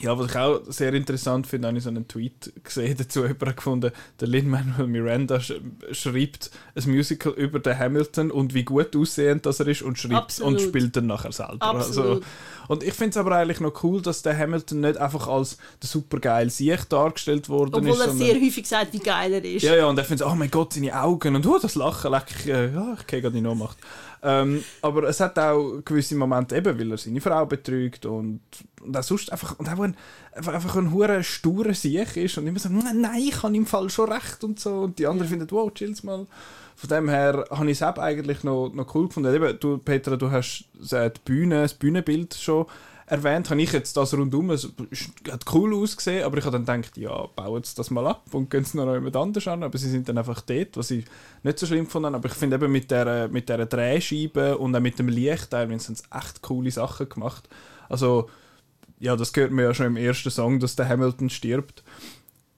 Ja, was ich auch sehr interessant finde, habe ich so einen Tweet gesehen dazu, jemand gefunden, der Lin-Manuel Miranda sch schreibt ein Musical über den Hamilton und wie gut aussehend das er ist und schreibt Absolut. und spielt dann nachher selber. Also, und ich finde es aber eigentlich noch cool, dass der Hamilton nicht einfach als der supergeil Sieg dargestellt worden Obwohl ist. er sondern- sehr häufig sagt, wie geil er ist. ja, ja, und er findet, oh mein Gott, seine Augen und oh, das Lachen, leck, ich, äh, ja, ich gehe gerade in Ohnmacht. Ähm, aber es hat auch gewisse Momente eben, weil er seine Frau betrügt und, und auch sonst einfach, und auch ein, einfach, einfach ein hure sturer Sieg ist und immer so, nein, ich habe im Fall schon recht und so und die anderen finden, wow, chill's mal. Von dem her habe ich es eigentlich noch, noch cool gefunden. Eben, du, Petra, du hast die Bühne, das Bühnenbild schon erwähnt, habe ich jetzt das rundum, es hat cool ausgesehen, aber ich habe dann gedacht, ja, bauen sie das mal ab und gehen es noch jemand anders an, aber sie sind dann einfach dort, was ich nicht so schlimm habe, aber ich finde eben mit der, mit der Drehscheibe und auch mit dem Licht, teilweise haben sie echt coole Sachen gemacht. Also, ja, das gehört mir ja schon im ersten Song, dass der Hamilton stirbt.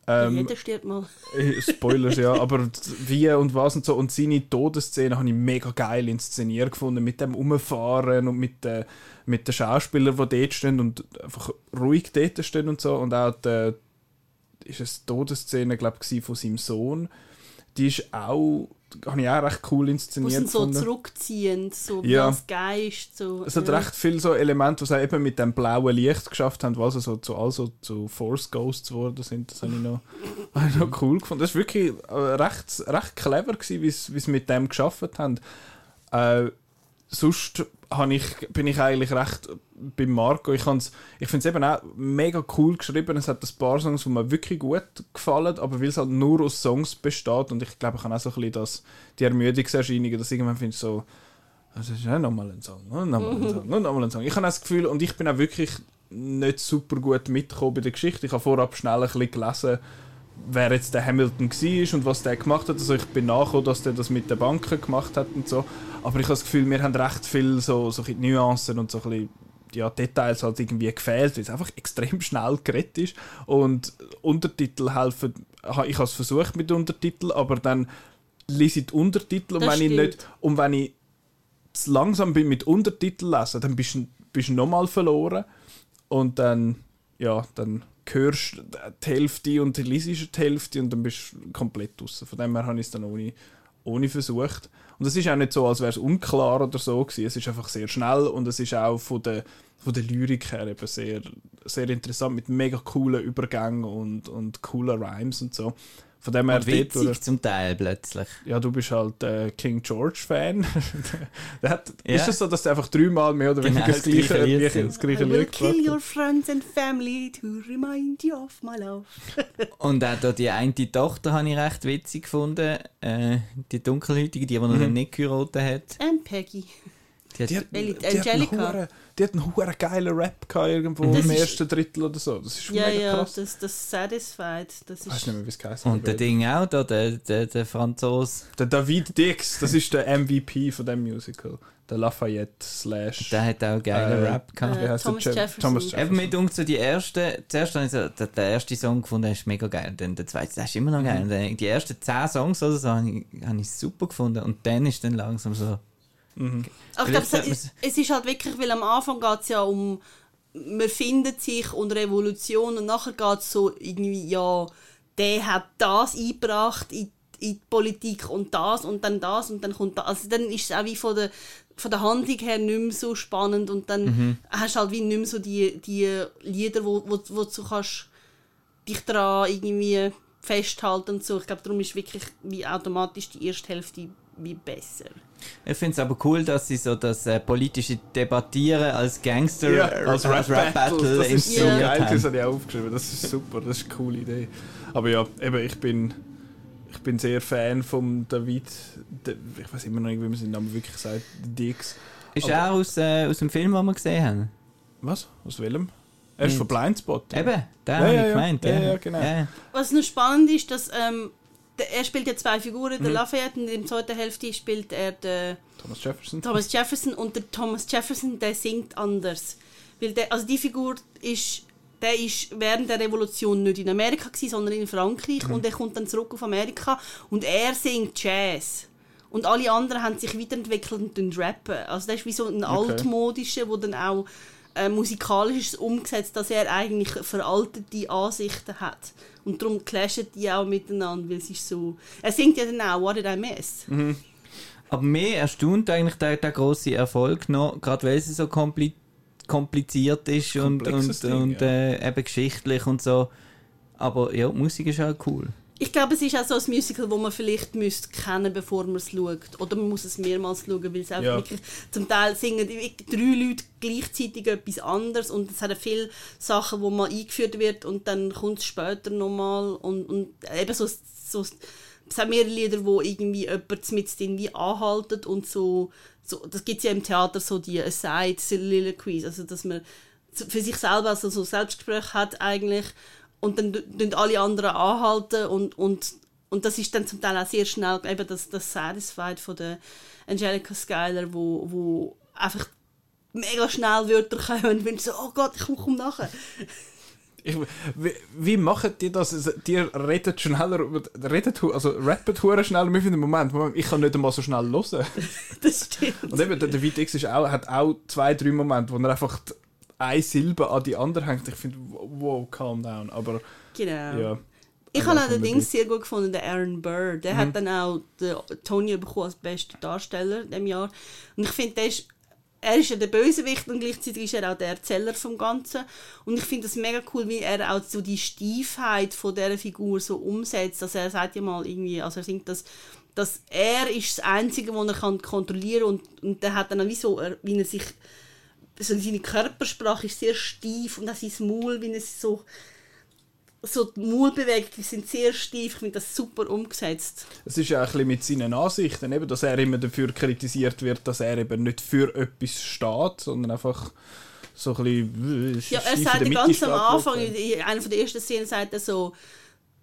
Ähm, Jeder stirbt mal. äh, Spoilers, ja, aber wie und was und so. Und seine Todesszene habe ich mega geil inszeniert gefunden, mit dem Umfahren und mit den, mit den Schauspielern, die dort stehen und einfach ruhig dort stehen und so. Und auch die, ist es die Todesszene, glaube ich, von seinem Sohn. Die ist auch, habe ich auch recht cool inszeniert sind so zurückziehend, so wie Ja. als Geist. So, Es hat ja. recht viele so Elemente, die sie eben mit dem blauen Licht geschafft haben, was so zu, also zu Force Ghosts geworden sind. Das habe ich noch, habe ich noch cool gefunden. Das war wirklich äh, recht, recht clever, wie sie sie mit dem geschafft haben. Äh, sonst ich, bin ich eigentlich recht bei Marco. Ich, ich finde es eben auch mega cool geschrieben. Es hat ein paar Songs, die mir wirklich gut gefallen, aber weil es halt nur aus Songs besteht und ich glaube, ich habe auch so ein bisschen die Ermüdungserscheinungen, dass irgendwann finde ich so, das ist ja nochmal ein Song, und nochmal ein Song, und nochmal ein Song. Ich habe das Gefühl, und ich bin auch wirklich nicht super gut mitgekommen bei der Geschichte. Ich habe vorab schnell ein bisschen gelesen, wer jetzt der Hamilton war und was der gemacht hat. Also ich bin nachgekommen, dass der das mit den Banken gemacht hat und so. Aber ich habe das Gefühl, mir haben recht viel so, so Nuancen und so ein bisschen ja, Details halt irgendwie gefehlt, weil es einfach extrem schnell geredet ist. Und Untertitel helfen, ich habe es versucht mit Untertiteln, aber dann lese ich die Untertitel und Das wenn ich nicht, und wenn ich zu langsam bin mit Untertitel lesen, dann bist du bist du nochmal verloren und dann, ja, dann hörst die Hälfte und liest die Hälfte und dann bist du komplett draußen. Von dem her habe ich es dann ohne, ohne versucht. Und es ist auch nicht so, als wäre es unklar oder so gewesen. Es ist einfach sehr schnell und es ist auch von der, von der Lyrik her eben sehr, sehr interessant mit mega coolen Übergängen und, und coolen Rhymes und so. Von dem her Und witzig durch- zum Teil plötzlich. ja, du bist halt äh, King George-Fan. Hat- Ja. Ist es so, dass der einfach dreimal mehr oder Genau, weniger das gleiche, das gleiche Lied das gleiche I will Lied kill your hat? friends and family to remind you of my love. Und auch da die eine Tochter habe ich recht witzig gefunden. Äh, die dunkelhäutige, die, die noch Mhm. nicht geheiratet hat. And Peggy. Die hat, Die hat, die hat Angelica? hure- die hat einen hure geilen Rap gehabt irgendwo Das im ist- ersten Drittel oder so. Das ist Ja, mega ja, krass. das, das Satisfied. Das Ich weiß ist nicht mehr, wie es geheißen und der Ding auch, da, der, der, der Franzose, Der David Dix, das ist der MVP von dem Musical. Der Lafayette slash... der hat auch geile Äh, Rap gehabt. wie heißt der? Thomas Je- Jefferson. Thomas Eben Jefferson. mit uns so die ersten, zuerst habe ich so, der, der erste Song gefunden, der ist mega geil. Und dann der zweite, der ist immer noch geil. Und dann die ersten zehn Songs oder so habe ich, habe ich super gefunden. Und dann ist dann langsam so, Mhm. Aber ich glaube, es, es ist halt wirklich, weil am Anfang geht es ja um, man findet sich und Revolution und nachher geht es so irgendwie, ja, der hat das eingebracht in, in die Politik und das und dann das und dann kommt das. Also dann ist es auch wie von der, von der Handlung her nicht mehr so spannend und dann hast du halt wie nicht mehr so die, die Lieder, wo, wo, wo du kannst dich daran irgendwie festhalten und so. Ich glaube, darum ist wirklich wie automatisch die erste Hälfte wie besser. Ich finde es aber cool, dass sie so das äh, politische Debattieren als Gangster, Ja, als Rap-Battle, das ist so Ja. geil, das habe ich auch aufgeschrieben. Das ist super, das ist eine coole Idee. Aber ja, eben, ich bin, ich bin sehr Fan von David, De, ich weiß immer noch nicht, wie man seinen Namen wirklich sagt, Dix. Ist Aber- auch aus, äh, aus dem Film, den wir gesehen haben. Was? Aus welchem? Er ist von Blindspot. Eben, den Ja, habe ja, ich ja. gemeint. Ja, ja, genau. Ja. Was noch spannend ist, dass ähm, er spielt ja zwei Figuren, Mhm. der Lafayette und in der zweiten Hälfte spielt er den Thomas Jefferson. Thomas Jefferson und der Thomas Jefferson, der singt anders. Weil der, also die Figur ist, der ist während der Revolution nicht in Amerika gewesen, sondern in Frankreich Mhm. und er kommt dann zurück auf Amerika und er singt Jazz. Und alle anderen haben sich weiterentwickelt und rappen. Also das ist wie so ein altmodischer, wo dann auch äh, musikalisch ist umgesetzt, dass er eigentlich veraltete Ansichten hat. Und darum clashen die auch miteinander, weil es ist so... Er singt ja dann auch «What did I miss?» Aber mir erstaunt eigentlich der, der große Erfolg noch, gerade weil es so kompli kompliziert ist und, Komplexes und, Ding, und ja. äh, eben geschichtlich und so. Aber ja, die Musik ist auch cool. Ich glaube, es ist auch so ein Musical, das man vielleicht müsste kennen, bevor man es schaut. Oder man muss es mehrmals schauen, weil es einfach Ja. wirklich, zum Teil singen drei Leute gleichzeitig etwas anderes und es hat viele Sachen, wo man eingeführt wird und dann kommt es später nochmal und, und eben so, so es hat mehrere Lieder, wo irgendwie jemand mit drin wie anhaltet und so, so das gibt es ja im Theater so die Aside Soliloquies, also dass man für sich selber also so Selbstgespräch hat eigentlich und dann tun alle anderen anhalten und, und, und das ist dann zum Teil auch sehr schnell eben das, das Satisfied von der Angelica Schuyler, wo, wo einfach mega schnell Wörter kommen, wenn so, oh Gott, ich komm, komm nachher. Ich, wie, wie machen die das? Also, Die reden schneller, reden, hu- also rappen hure schneller. Wir finden, Moment, Moment, ich kann nicht einmal so schnell hören. Das stimmt. Und eben, der David X ist auch, hat auch zwei, drei Momente, wo er einfach eine Silbe an die andere hängt. Ich finde, wow, calm down. Aber Genau. ja. Ich habe auch von den der Dings sehr gut gefunden, den Aaron Burr. Der Mhm. hat dann auch den Tony bekommen als bester Darsteller diesem Jahr. Und ich finde, der ist, er ist ja der Bösewicht und gleichzeitig ist er auch der Erzähler vom Ganzen. Und ich finde das mega cool, wie er auch so die Stiefheit von dieser Figur so umsetzt. Also er sagt ja mal irgendwie, also er singt das, dass er ist das Einzige, was er kann kontrollieren kann. Und, und der hat dann auch wie so, wie er sich, so seine Körpersprache ist sehr steif und auch sein Maul, wie sich so so die Maulbewegungen sind sehr steif. Ich finde das super umgesetzt. Es ist ja auch ein bisschen mit seinen Ansichten, eben, dass er immer dafür kritisiert wird, dass er eben nicht für etwas steht, sondern einfach so ein bisschen... äh, Ja, er sagt ganz am Anfang, in in einer der ersten Szenen, sagt er so,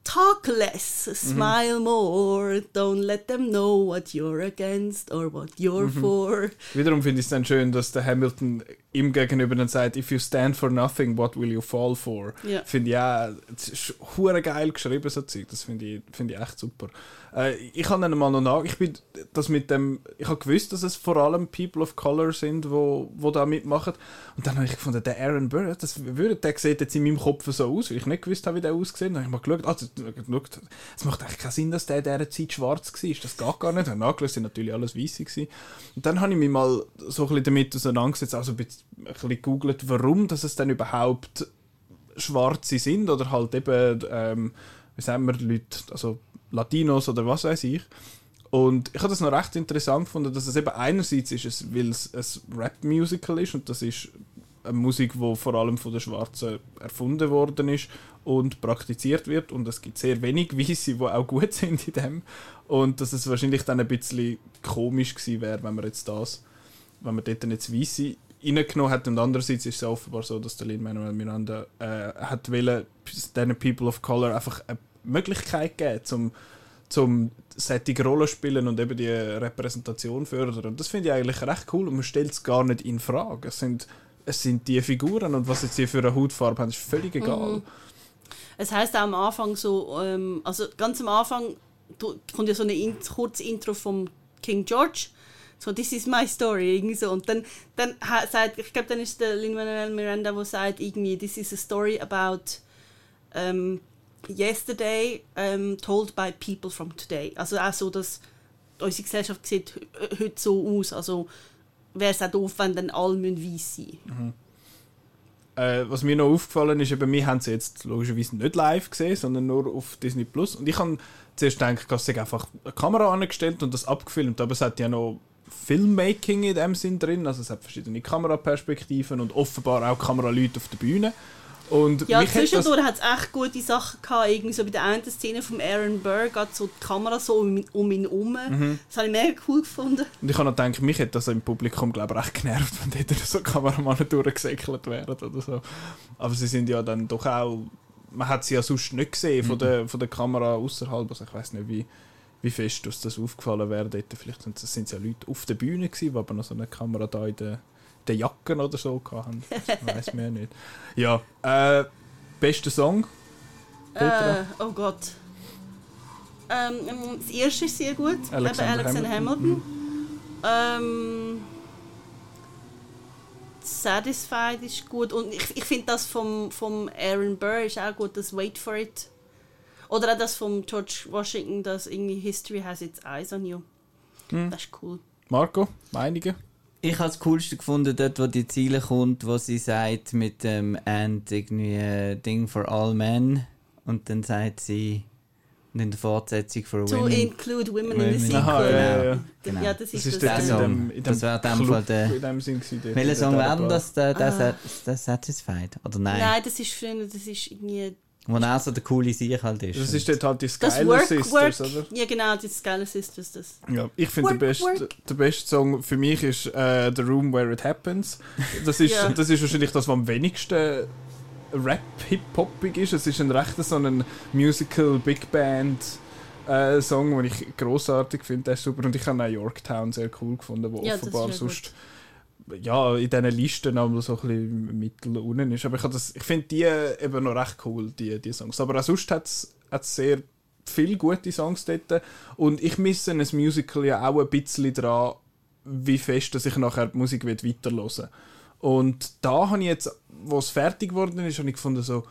Talk less, Mhm. smile more, don't let them know what you're against or what you're Mhm. for. Wiederum finde ich es dann schön, dass der Hamilton ihm gegenüber dann sagt, if you stand for nothing, what will you fall for? Ja. Finde ich auch, es ist hure geil geschrieben, so Zeug. Das finde ich, finde ich echt super. Äh, ich habe dann mal noch nach, ich bin das mit dem, ich habe gewusst, dass es vor allem People of Color sind, wo, wo da mitmachen. Und dann habe ich gefunden, der Aaron Burr, das würde, der sieht jetzt in meinem Kopf so aus, weil ich nicht gewusst habe, wie der aussieht. Dann habe ich mal geschaut, also, geschaut, es macht eigentlich keinen Sinn, dass der in dieser Zeit schwarz war. Das geht gar nicht. Ich habe nachgeschaut, sind natürlich alles Weisse gewesen. Und dann habe ich mich mal so ein bisschen damit auseinandergesetzt, also ein bisschen, ein bisschen gegoogelt, warum dass es denn überhaupt Schwarze sind oder halt eben, ähm, wie sagen wir, Leute, also Latinos oder was weiß ich. Und ich habe das noch recht interessant gefunden, dass es eben einerseits ist, weil es ein Rap-Musical ist und das ist eine Musik, die vor allem von den Schwarzen erfunden worden ist und praktiziert wird und es gibt sehr wenig Weiße, die auch gut sind in dem und dass es wahrscheinlich dann ein bisschen komisch gewesen wäre, wenn man jetzt das, wenn man dort jetzt Weiße reingenommen hat und andererseits ist es offenbar so, dass der Lin-Manuel Miranda äh, hat wollen, diesen People of Color einfach eine Möglichkeit geben, zum zum sättige Rollen spielen und eben die Repräsentation fördern. Und das finde ich eigentlich recht cool und man stellt es gar nicht in Frage. Es sind, es sind die Figuren und was jetzt die für eine Hautfarbe haben, ist völlig egal. Es heißt auch am Anfang so, ähm, also ganz am Anfang kommt ja so eine in kurze Intro vom King George. So, this is my story, irgendwie so. Und dann, dann sagt, ich glaube, dann ist der Lin-Manuel Miranda, der sagt irgendwie, this is a story about ähm, yesterday ähm, told by people from today. Also auch so, dass unsere Gesellschaft sieht heute so aus. Also wäre es auch doof, wenn dann alle weiss sein Äh, was mir noch aufgefallen ist, eben, wir haben sie jetzt logischerweise nicht live gesehen, sondern nur auf Disney Plus. Und ich habe zuerst gedacht, dass sie einfach eine Kamera angestellt und das abgefilmt, aber es hat ja noch Filmmaking in dem Sinn drin, also es hat verschiedene Kameraperspektiven und offenbar auch Kameraleute auf der Bühne. Und Ja, zwischendurch hat es echt gute Sachen gehabt. Irgendwie so bei der einen Szene von Aaron Burr geht so die Kamera so um, ihn- um ihn herum. Mhm. Das habe ich mega cool gefunden. Und ich habe noch gedacht, mich hätte das im Publikum glaube ich, recht genervt, wenn dort so Kameramannen durchgesäckelt wären oder so. Aber sie sind ja dann doch auch... Man hat sie ja sonst nicht gesehen von, der, von der Kamera außerhalb. Also ich weiß nicht, wie, wie fest uns das aufgefallen wäre dort. Vielleicht sind es sind ja Leute auf der Bühne gewesen, die aber noch so eine Kamera da in den, den Jacken oder so hatten. Weiß man ja nicht. Ja, äh, bester Song? Petra? Äh, oh Gott. Ähm, ähm, das erste ist sehr gut. Alexander Eben Alexander Hamilton. Ähm, Satisfied ist gut. Und ich, ich finde das vom, vom Aaron Burr ist auch gut, das Wait for It. Oder auch das vom George Washington, das irgendwie History has its eyes on you. Hm. Das ist cool. Marco, Meinungen? Ich habe das Coolste gefunden, dort, wo die Ziele kommt, wo sie sagt mit dem «And irgendwie äh, Ding for all men» und dann sagt sie und in der Fortsetzung «For To women». include women, in Women. the Aha, sequel. ja, ja, ja. Genau. Ja, das Das ist das. dort in Song. dem, in dem Das wäre in dem Fall der- in dem Sinn gewesen, dort Welcher in Song wäre das? Der, der, Ah. Der Satisfied? Oder nein? Nein, das ist früher, das ist irgendwie... Wo auch so der coole Sieg halt ist. Das ist dort halt die Skyler Work, Sisters, Work. oder? Ja genau, die Skylar Sisters, das. Ja, ich finde, der, beste, der beste Song für mich ist äh, The Room Where It Happens. Das ist, Ja. das ist wahrscheinlich das, was am wenigsten Rap-Hip-Hoppig ist. Es ist ein recht so ein Musical Big Band äh, Song, den ich großartig finde. Der ist super. Und ich habe auch Yorktown sehr cool gefunden, wo Ja, das ist offenbar sonst ja, in diesen Listen aber so ein bisschen mittel unten ist. Aber ich, ich finde die eben noch recht cool, die, die Songs. Aber auch sonst hat es sehr viele gute Songs dort. Und ich misse ein Musical ja auch ein bisschen dran, wie fest dass ich nachher die Musik weiterhören will. Und da habe ich jetzt, wo es fertig geworden ist, habe ich gefunden so,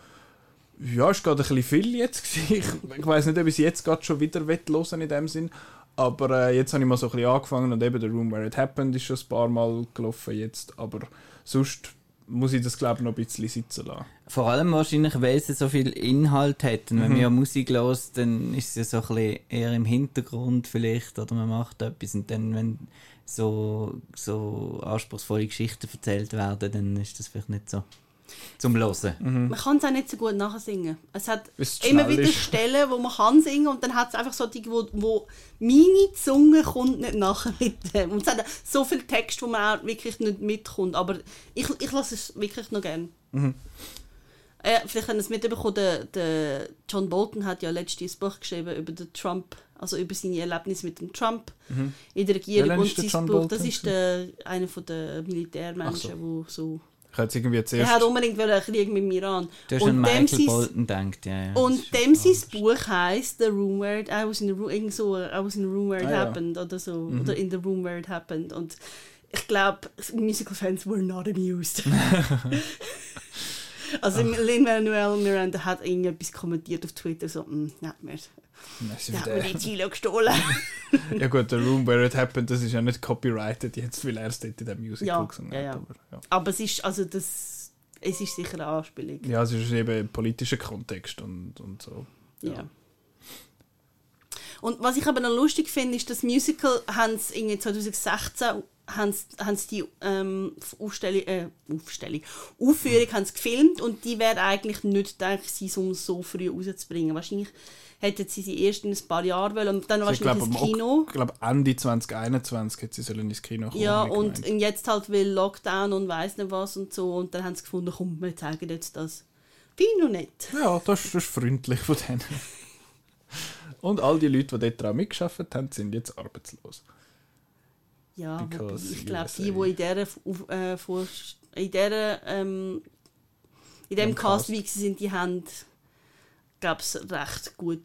ja, ist gerade ein bisschen viel jetzt. Ich, ich weiß nicht, ob ich es jetzt gerade schon wieder hören in dem Sinn. Aber äh, jetzt habe ich mal so ein bisschen angefangen und eben der Room Where It Happened ist schon ein paar Mal gelaufen jetzt. Aber sonst muss ich das glaube ich noch ein bisschen sitzen lassen. Vor allem wahrscheinlich, weil sie so viel Inhalt hat. Und wenn Mhm. man ja Musik hört, dann ist sie so ein bisschen eher im Hintergrund vielleicht. Oder man macht etwas und dann, wenn so, so anspruchsvolle Geschichten erzählt werden, dann ist das vielleicht nicht so zum Hören. Man kann es auch nicht so gut nachsingen. Es hat immer wieder ist. Stellen, wo man kann singen und dann hat es einfach so Dinge, wo, wo meine Zunge kommt nicht nachher mit dem. Und es hat so viel Text, wo man auch wirklich nicht mitkommt. Aber ich, ich lasse es wirklich noch gern. Mhm. Äh, vielleicht haben Sie es mitbekommen, der, der John Bolton hat ja letztes Buch geschrieben über den Trump, also über seine Erlebnisse mit dem Trump in der Regierung. Welcher Und ist der sein John Buch, das ist der, einer von der Militärmenschen, Ach wo so... Ich hätte irgendwie Er zuerst... hat unbedingt einen Krieg mit dem Iran. Du hast Und an Michael Bolton gedacht, ja. ja. Und dem sein Buch heisst The Room Where It, I was in the room, irgend so, I was in the room where it Ah, ja. happened oder so. Oder in the room where it happened. Und ich glaube, Musical-Fans were not amused. also Lin-Manuel Miranda hat irgendetwas kommentiert auf Twitter, so, mm, ja, mir, Sie der hat der- mir die gestohlen. ja gut, der Room Where It Happened, das ist ja nicht copyrighted jetzt, weil er es dort in dem Musical Ja, gesungen ja, hat. ja. Aber, ja. Aber es ist, also das, es ist sicher eine Anspielung. ja, es ist eben ein politischer Kontext und, und so. Ja. Und was ich aber noch lustig finde, ist, das Musical haben sie irgendwie 2016 haben sie, haben sie die ähm, Aufstellung, äh, Aufstellung, Aufführung haben sie gefilmt und die wäre eigentlich nicht gedacht, gewesen, um so früh rauszubringen. Wahrscheinlich hätten sie sie erst in ein paar Jahren wollen und dann Also ich wahrscheinlich ins Kino. Ich glaube, Ende 2021 hätte sie sollen ins Kino kommen. Ja, und gemeint. jetzt halt will Lockdown und weiss nicht was und so und dann haben sie gefunden, komm, wir zeigen jetzt das. Ich noch nicht. Ja, das ist, das ist freundlich von denen. Und all die Leute, die dort dran mitgearbeitet haben, sind jetzt arbeitslos. Ja, Because ich glaube, die, die in dieser, äh, in dieser ähm, in dem Cast Cast. wie sie sind, die haben glaube recht gut.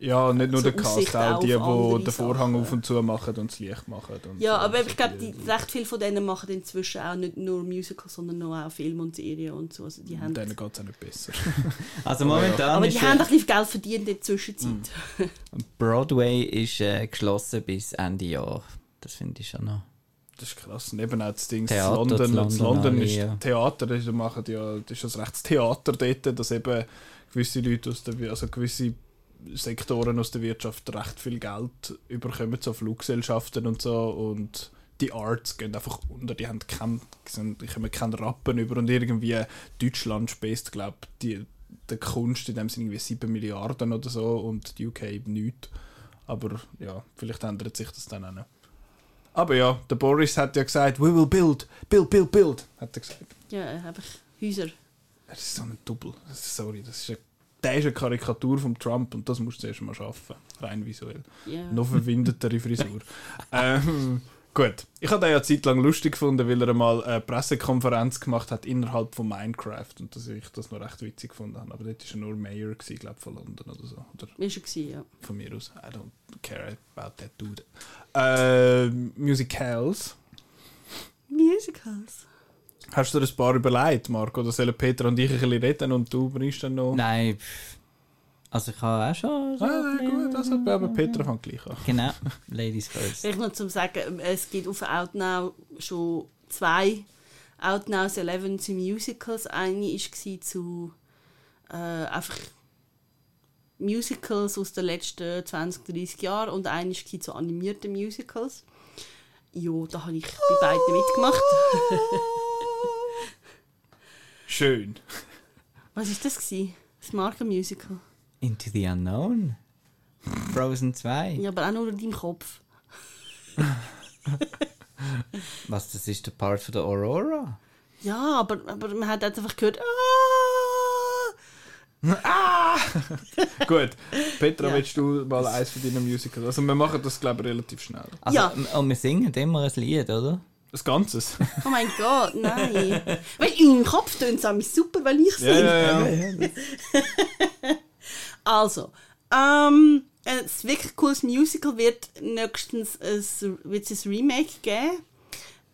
Ja, nicht nur So der Cast, auch die, die den Vorhang Sachen. auf und zu machen und das Licht machen. Und Ja, so. aber Also ich glaube, die, recht viele von denen machen inzwischen auch nicht nur Musicals, sondern noch auch Film und Serien und so. Also die haben, Denen geht es auch nicht besser. Also momentan aber die äh, haben ein bisschen Geld verdient in der Zwischenzeit. Broadway ist äh, geschlossen bis Ende Jahr. Das finde ich schon noch. Das ist krass. Und eben auch das Ding, Theater, London, das London, London ist ja. Theater, das ist, machen ja, das ist das rechts Theater dort, dass eben gewisse Leute aus der, also gewisse Sektoren aus der Wirtschaft recht viel Geld überkommen, so Fluggesellschaften und so und die Arts gehen einfach unter, die haben keinen, die kommen keinen Rappen über und irgendwie Deutschland späßt, glaube die der Kunst in dem Sinne irgendwie 7 Milliarden oder so und die UK eben nichts. Aber ja, vielleicht ändert sich das dann auch noch. Aber ja, der Boris hat ja gesagt, we will build, build, build, build, hat er gesagt. Ja, einfach Häuser. Er ist so ein Double. Das Sorry, das ist eine, der ist eine Karikatur von Trump und das musst du zuerst mal schaffen, rein visuell. Ja. Noch verwindetere Frisur. ähm, gut, ich habe den ja eine Zeit lang lustig gefunden, weil er mal eine Pressekonferenz gemacht hat innerhalb von Minecraft und dass ich das noch recht witzig gefunden habe. Aber dort war er nur Mayor, gewesen, glaub von London oder so. Oder Ist schon gewesen, ja. von mir aus. I don't care about that dude. Äh, Musicals. Musicals. Hast du dir ein paar überlegt, Marco? Oder sollen Peter und ich ein bisschen reden und du bringst dann noch... Nein, pff. also ich habe auch schon. So Ah, nein, gut, also, aber Peter fängt gleich an. Genau, Ladies first. Vielleicht noch zum Sagen, es gibt auf Outnow schon zwei Outnows 11 zu Musicals. Eine war zu äh, einfach Musicals aus den letzten 20, 30 Jahren und eine war zu animierten Musicals. Ja, da habe ich bei beiden mitgemacht. Schön. Was war das? Gewesen? Das Markenmusical. Into the Unknown. Frozen 2. Ja, aber auch nur in deinem Kopf. Was, das ist der Part von der Aurora? Ja, aber, aber man hat einfach gehört. Ah! Gut, Petra, Ja. willst du mal eins von deinen Musicals? Also wir machen das, glaube ich, relativ schnell. Also, Ja. Und wir singen immer ein Lied, oder? Das Ganzes. Oh mein Gott, nein. Weil in meinem Kopf tönt es super, weil ich singe. ja, ja. Also, ähm, ein wirklich cooles Musical wird nächstens ein, wird es ein Remake geben.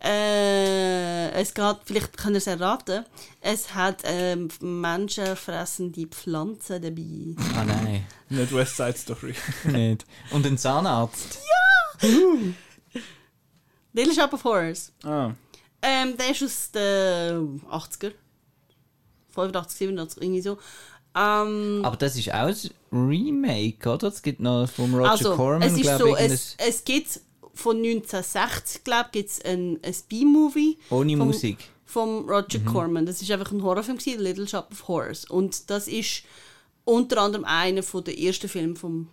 Äh, es geht, vielleicht können ihr es erraten, es hat ähm, menschenfressende Pflanzen dabei. Ah nein, Nicht West Side Story. nicht. Und ein Zahnarzt. Little Shop of Horrors. Ah. Ähm, der ist aus den 80er. 85, 87, irgendwie so. Ähm, Aber das ist auch ein Remake, oder? Es gibt noch vom Roger also, Corman, es ist glaube so, es, es gibt von 1960, glaube ich, ein, ein B-Movie. ohne vom- Musik. Vom Roger Corman. Das ist einfach ein Horrorfilm, gewesen, Little Shop of Horrors. Und das ist unter anderem einer von der ersten Filme vom,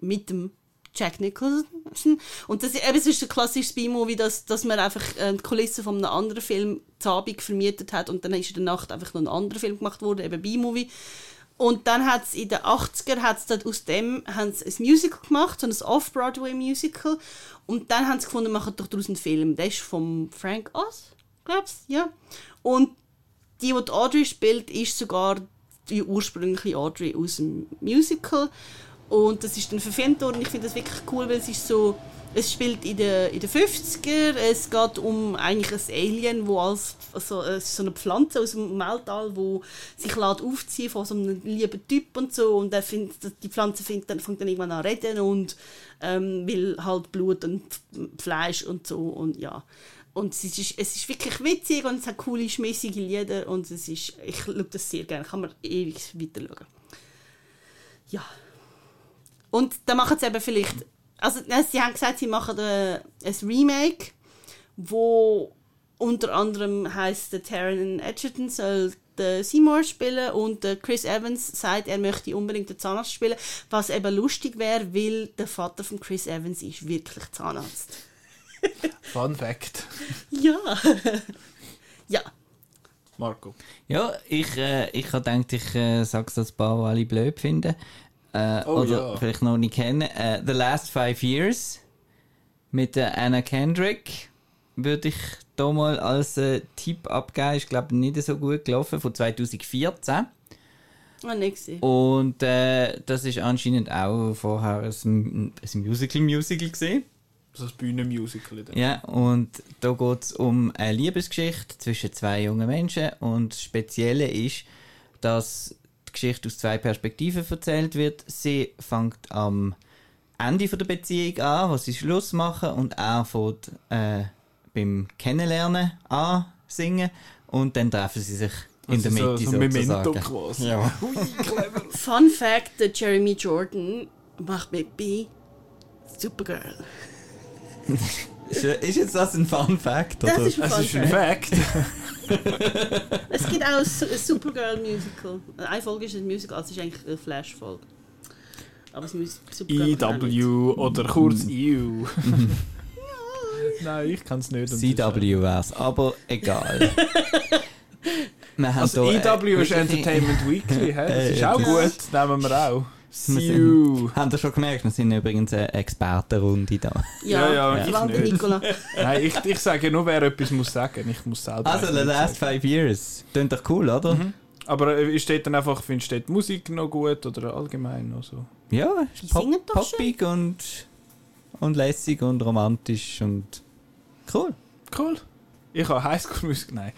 mit dem Jack Nicholson. Und das, eben, es ist ein klassisches B-Movie, dass, dass man einfach äh, die Kulisse von einem anderen Film zur Abend vermietet hat und dann ist in der Nacht einfach noch ein anderer Film gemacht worden, eben B-Movie. Und dann hat es in den 80er hat's dann aus dem haben sie ein Musical gemacht, so ein Off-Broadway-Musical. Und dann haben sie gefunden, machen doch daraus einen Film. Der ist von Frank Oz, glaubst ja. Und die, die Audrey spielt, ist sogar die ursprüngliche Audrey aus dem Musical. Und das ist dann verfilmt worden. Ich finde das wirklich cool, weil es ist so, es spielt in den, in den 50er. Es geht um eigentlich ein Alien, wo als also, es ist so eine Pflanze aus dem Weltall, wo sich lässt aufziehen von so einem lieben Typ und so. Und er findet, die Pflanze findet dann, fängt dann irgendwann an zu reden und ähm, will halt Blut und Fleisch und so und ja. Und es ist, es ist wirklich witzig und es hat coole, schmissige Lieder und es ist, ich schaue das sehr gerne, kann man ewig weiter schauen. Ja. Und dann machen sie eben vielleicht, also sie haben gesagt, sie machen ein Remake, wo unter anderem heißt der Taron Edgerton soll den Seymour spielen und der Chris Evans sagt, er möchte unbedingt den Zahnarzt spielen, was eben lustig wäre, weil der Vater von Chris Evans ist wirklich Zahnarzt. Fun Fact. Ja. ja. Marco. Ja, ich, äh, ich habe gedacht, ich äh, sage es ein paar, die alle blöd finden. Äh, Oh oder ja. vielleicht noch nicht kennen. Äh, The Last Five Years mit der Anna Kendrick würde ich da mal als äh, Tipp abgeben. Ist, glaube ich, nicht so gut gelaufen, von 2014. Ah, nicht. Und äh, das ist anscheinend auch vorher ein, ein Musical-Musical gesehen. So ein Bühnenmusical. Ja, und da geht es um eine Liebesgeschichte zwischen zwei jungen Menschen. Und das Spezielle ist, dass Geschichte aus zwei Perspektiven erzählt wird. Sie fängt am Ende von der Beziehung an, wo sie Schluss machen, und er fängt äh, beim Kennenlernen an singen. Und dann treffen sie sich in der Also Mitte so, so Memento sozusagen. quasi. Ja. Fun Fact: der Jeremy Jordan macht mit B Supergirl. Ist, ist jetzt das ein Fun Fact? Das oder? ist ein Es Fun ist ein Fact. Fact. Es gibt auch ein Su- ein Supergirl Musical. Eine Folge ist ein Musical, also es ist eigentlich eine Flash-Folge. Aber das Mus- Supergirl kann auch nicht. EW oder kurz EU. Nein, ich kann es nicht. CW wär's, aber egal. Wir haben Also EW äh, ist Entertainment Weekly, hä? das ist auch das- gut, nehmen wir auch. You. Haben ihr schon gemerkt, wir sind übrigens eine Expertenrunde da. Ja, Ja, ja, ja ich. Nicola. Nein, ich, ich sage nur, wer etwas muss sagen. Ich muss selber Also, The Last sagen. Five Years. Klingt doch cool, oder? Aber äh, steht dann einfach, findest du die Musik noch gut oder allgemein noch so? Ja, Die ist pop singen doch poppig und, und lässig und romantisch und cool. Cool. Ich habe Highschool Music, nein.